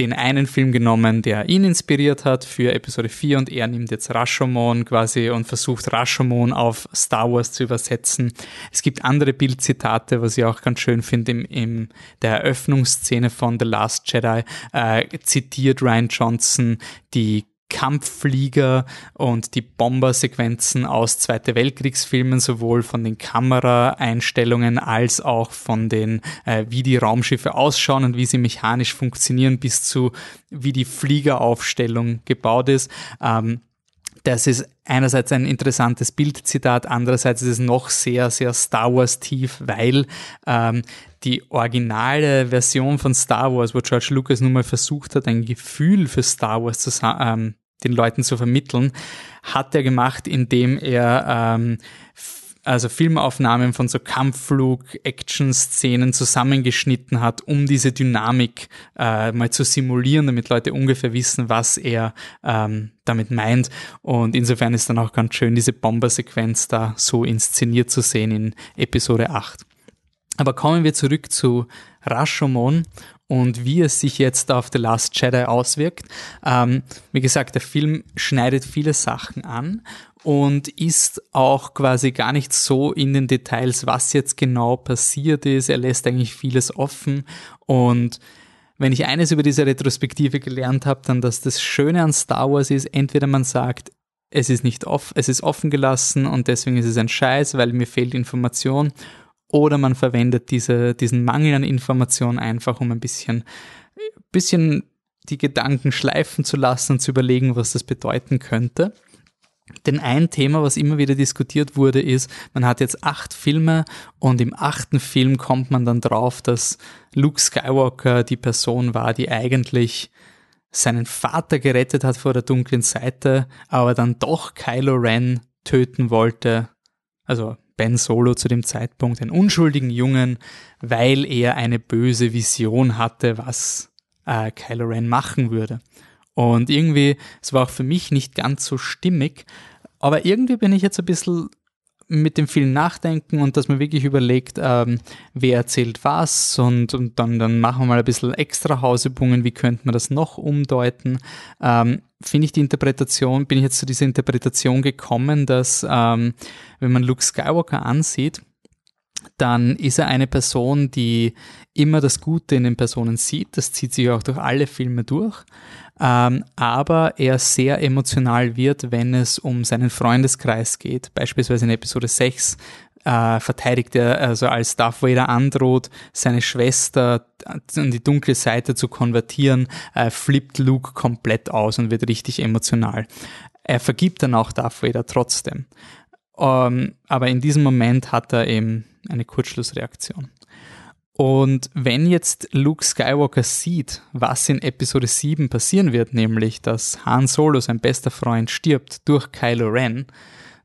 den einen Film genommen, der ihn inspiriert hat für Episode 4 und er nimmt jetzt Rashomon quasi und versucht Rashomon auf Star Wars zu übersetzen. Es gibt andere Bildzitate, was ich auch ganz schön finde, im, in der Eröffnungsszene von The Last Jedi äh, zitiert Ryan Johnson die Kampfflieger und die Bombersequenzen aus Zweite Weltkriegsfilmen, sowohl von den Kameraeinstellungen als auch von den, äh, wie die Raumschiffe ausschauen und wie sie mechanisch funktionieren, bis zu wie die Fliegeraufstellung gebaut ist. Ähm, das ist einerseits ein interessantes Bildzitat, andererseits ist es noch sehr, sehr Star Wars tief, weil ähm, die originale Version von Star Wars, wo George Lucas nun mal versucht hat, ein Gefühl für Star Wars zu, ähm, den Leuten zu vermitteln, hat er gemacht, indem er ähm, also Filmaufnahmen von so Kampfflug, Action-Szenen zusammengeschnitten hat, um diese Dynamik äh, mal zu simulieren, damit Leute ungefähr wissen, was er ähm, damit meint. Und insofern ist dann auch ganz schön, diese Bombersequenz da so inszeniert zu sehen in Episode 8. Aber kommen wir zurück zu Rashomon und wie es sich jetzt auf The Last Jedi auswirkt. Ähm, wie gesagt, der Film schneidet viele Sachen an und ist auch quasi gar nicht so in den Details, was jetzt genau passiert ist. Er lässt eigentlich vieles offen und wenn ich eines über diese Retrospektive gelernt habe, dann, dass das Schöne an Star Wars ist, entweder man sagt, es ist nicht off, es ist offen gelassen und deswegen ist es ein Scheiß, weil mir fehlt Information, oder man verwendet diese, diesen Mangel an Information einfach, um ein bisschen, bisschen die Gedanken schleifen zu lassen und zu überlegen, was das bedeuten könnte. Denn ein Thema, was immer wieder diskutiert wurde, ist, man hat jetzt acht Filme und im achten Film kommt man dann drauf, dass Luke Skywalker die Person war, die eigentlich seinen Vater gerettet hat vor der dunklen Seite, aber dann doch Kylo Ren töten wollte. Also Ben Solo zu dem Zeitpunkt einen unschuldigen Jungen, weil er eine böse Vision hatte, was äh, Kylo Ren machen würde. Und irgendwie, es war auch für mich nicht ganz so stimmig, aber irgendwie bin ich jetzt ein bisschen mit dem vielen Nachdenken und dass man wirklich überlegt, ähm, wer erzählt was und, und dann, dann machen wir mal ein bisschen extra Hausübungen, wie könnte man das noch umdeuten. Ähm, Finde ich die Interpretation, bin ich jetzt zu dieser Interpretation gekommen, dass ähm, wenn man Luke Skywalker ansieht, dann ist er eine Person, die immer das Gute in den Personen sieht. Das zieht sich auch durch alle Filme durch. Ähm, aber er sehr emotional wird, wenn es um seinen Freundeskreis geht. Beispielsweise in Episode 6 äh, verteidigt er, also als Darth Vader androht, seine Schwester an die dunkle Seite zu konvertieren, flippt Luke komplett aus und wird richtig emotional. Er vergibt dann auch Darth Vader trotzdem. Ähm, aber in diesem Moment hat er eben eine Kurzschlussreaktion. Und wenn jetzt Luke Skywalker sieht, was in Episode 7 passieren wird, nämlich dass Han Solo, sein bester Freund, stirbt durch Kylo Ren,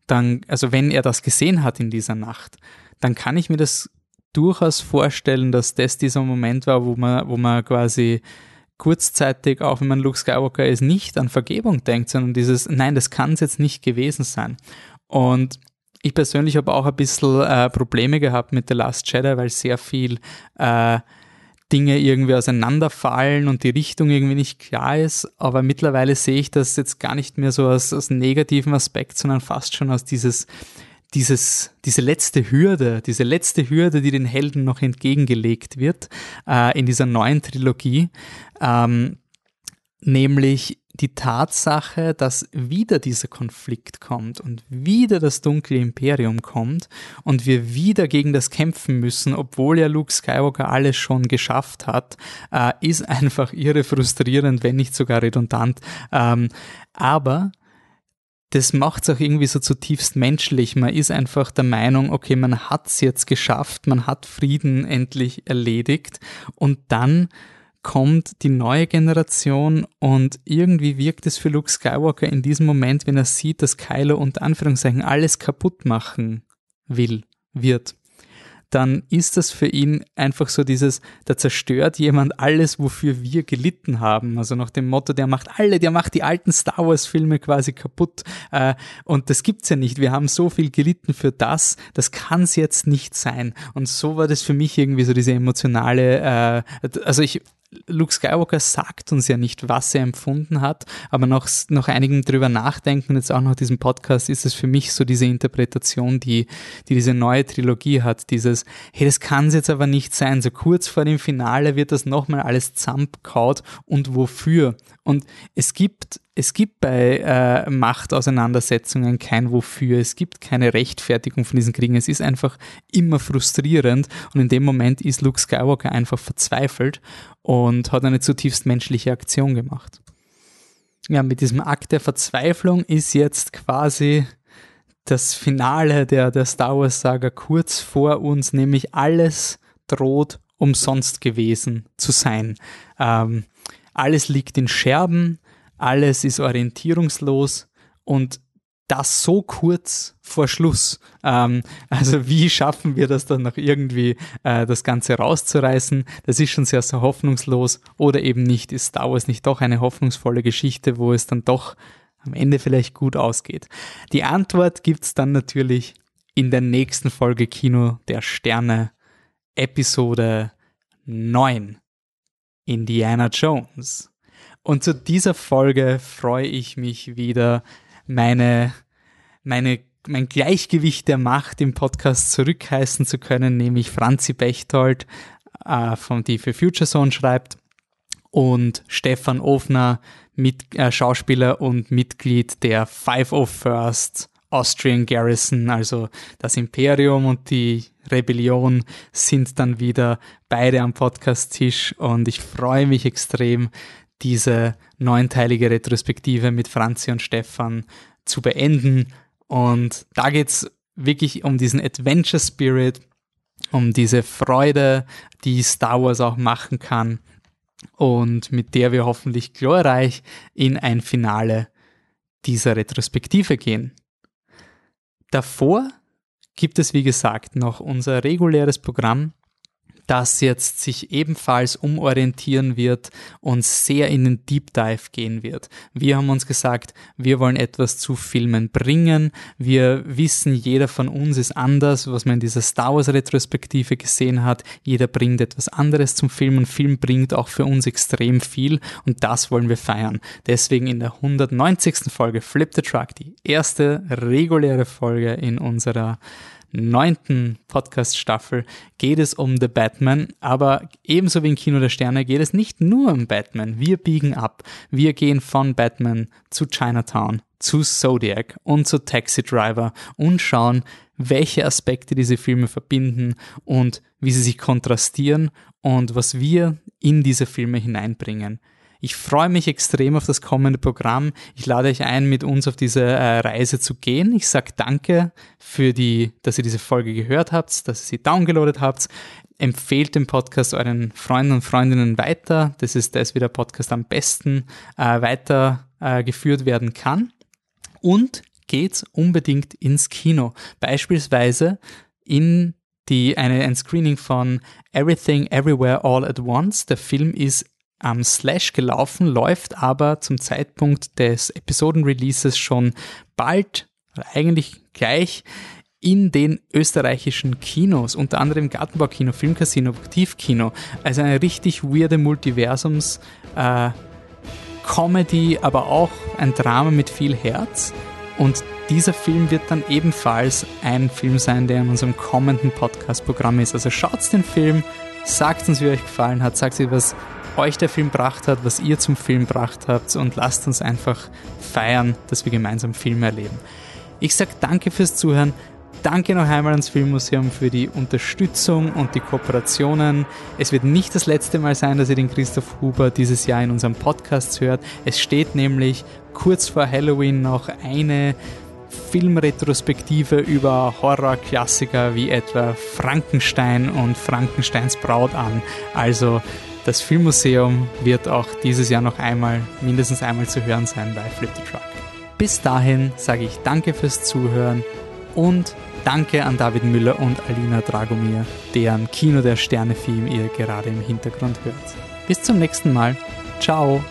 dann, also wenn er das gesehen hat in dieser Nacht, dann kann ich mir das durchaus vorstellen, dass das dieser Moment war, wo man, wo man quasi kurzzeitig, auch wenn man Luke Skywalker ist, nicht an Vergebung denkt, sondern dieses, nein, das kann es jetzt nicht gewesen sein. Und ich persönlich habe auch ein bisschen äh, Probleme gehabt mit The Last Jedi, weil sehr viel äh, Dinge irgendwie auseinanderfallen und die Richtung irgendwie nicht klar ist. Aber mittlerweile sehe ich das jetzt gar nicht mehr so aus, aus negativen Aspekt, sondern fast schon aus dieses, dieses, diese letzte Hürde, diese letzte Hürde, die den Helden noch entgegengelegt wird äh, in dieser neuen Trilogie. Ähm, nämlich die Tatsache, dass wieder dieser Konflikt kommt und wieder das dunkle Imperium kommt und wir wieder gegen das kämpfen müssen, obwohl ja Luke Skywalker alles schon geschafft hat, äh, ist einfach irre frustrierend, wenn nicht sogar redundant. Ähm, aber das macht es auch irgendwie so zutiefst menschlich. Man ist einfach der Meinung, okay, man hat es jetzt geschafft, man hat Frieden endlich erledigt und dann kommt die neue Generation und irgendwie wirkt es für Luke Skywalker in diesem Moment, wenn er sieht, dass Kylo unter Anführungszeichen alles kaputt machen will, wird, dann ist das für ihn einfach so dieses, da zerstört jemand alles, wofür wir gelitten haben. Also nach dem Motto, der macht alle, der macht die alten Star Wars-Filme quasi kaputt. Äh, und das gibt's ja nicht. Wir haben so viel gelitten für das, das kann's jetzt nicht sein. Und so war das für mich irgendwie so diese emotionale, äh, also ich Luke Skywalker sagt uns ja nicht, was er empfunden hat, aber nach, nach einigem drüber nachdenken, jetzt auch nach diesem Podcast, ist es für mich so diese Interpretation, die, die diese neue Trilogie hat, dieses, hey, das kann es jetzt aber nicht sein, so kurz vor dem Finale wird das nochmal alles zusammengehaut und wofür? Und es gibt es gibt bei äh, Machtauseinandersetzungen kein Wofür, es gibt keine Rechtfertigung von diesen Kriegen, es ist einfach immer frustrierend und in dem Moment ist Luke Skywalker einfach verzweifelt und hat eine zutiefst menschliche Aktion gemacht. Ja, mit diesem Akt der Verzweiflung ist jetzt quasi das Finale der, der Star Wars Saga kurz vor uns, nämlich alles droht umsonst gewesen zu sein. Ähm, alles liegt in Scherben, alles ist orientierungslos und das so kurz vor Schluss. Ähm, also wie schaffen wir das dann noch irgendwie, äh, das Ganze rauszureißen? Das ist schon sehr, sehr hoffnungslos. Oder eben nicht, ist Star Wars nicht doch eine hoffnungsvolle Geschichte, wo es dann doch am Ende vielleicht gut ausgeht? Die Antwort gibt's dann natürlich in der nächsten Folge Kino der Sterne, Episode 9. Indiana Jones. Und zu dieser Folge freue ich mich wieder, meine, meine, mein Gleichgewicht der Macht im Podcast zurückheißen zu können, nämlich Franzi Bechtold, äh, von die für Future Zone schreibt, und Stefan Ofner, mit, äh, Schauspieler und Mitglied der Five of First Austrian Garrison, also das Imperium und die Rebellion sind dann wieder beide am Podcast-Tisch und ich freue mich extrem, diese neunteilige Retrospektive mit Franzi und Stefan zu beenden. Und da geht es wirklich um diesen Adventure Spirit, um diese Freude, die Star Wars auch machen kann und mit der wir hoffentlich glorreich in ein Finale dieser Retrospektive gehen. Davor gibt es, wie gesagt, noch unser reguläres Programm, das jetzt sich ebenfalls umorientieren wird und sehr in den Deep Dive gehen wird. Wir haben uns gesagt, wir wollen etwas zu Filmen bringen. Wir wissen, jeder von uns ist anders, was man in dieser Star Wars Retrospektive gesehen hat. Jeder bringt etwas anderes zum Film und Film bringt auch für uns extrem viel und das wollen wir feiern. Deswegen in der 190. Folge Flip the Truck, die erste reguläre Folge in unserer neunten Podcast-Staffel geht es um The Batman, aber ebenso wie in Kino der Sterne geht es nicht nur um Batman. Wir biegen ab. Wir gehen von Batman zu Chinatown, zu Zodiac und zu Taxi Driver und schauen, welche Aspekte diese Filme verbinden und wie sie sich kontrastieren und was wir in diese Filme hineinbringen. Ich freue mich extrem auf das kommende Programm. Ich lade euch ein, mit uns auf diese äh, Reise zu gehen. Ich sage danke für die, dass ihr diese Folge gehört habt, dass ihr sie downgeloadet habt. Empfehlt den Podcast euren Freunden und Freundinnen weiter. Das ist das, wie der Podcast am besten äh, weitergeführt äh, werden kann. Und geht unbedingt ins Kino. Beispielsweise in die, eine, ein Screening von Everything Everywhere All at Once. Der Film ist am Slash gelaufen, läuft aber zum Zeitpunkt des Episodenreleases schon bald, eigentlich gleich, in den österreichischen Kinos, unter anderem Gartenbaukino, Filmcasino, Aktivkino. Also eine richtig weirde Multiversums äh, Comedy, aber auch ein Drama mit viel Herz. Und dieser Film wird dann ebenfalls ein Film sein, der in unserem kommenden Podcast-Programm ist. Also schaut den Film, sagt uns, wie euch gefallen hat, sagt was euch der Film gebracht hat, was ihr zum Film gebracht habt und lasst uns einfach feiern, dass wir gemeinsam Filme erleben. Ich sage danke fürs Zuhören. Danke noch einmal ans Filmmuseum für die Unterstützung und die Kooperationen. Es wird nicht das letzte Mal sein, dass ihr den Christoph Huber dieses Jahr in unserem Podcast hört. Es steht nämlich kurz vor Halloween noch eine Filmretrospektive über Horrorklassiker wie etwa Frankenstein und Frankensteins Braut an. Also das Filmmuseum wird auch dieses Jahr noch einmal, mindestens einmal zu hören sein bei Flip the Truck. Bis dahin sage ich danke fürs Zuhören und danke an David Müller und Alina Dragomir, deren Kino der Sterne-Theme ihr gerade im Hintergrund hört. Bis zum nächsten Mal. Ciao.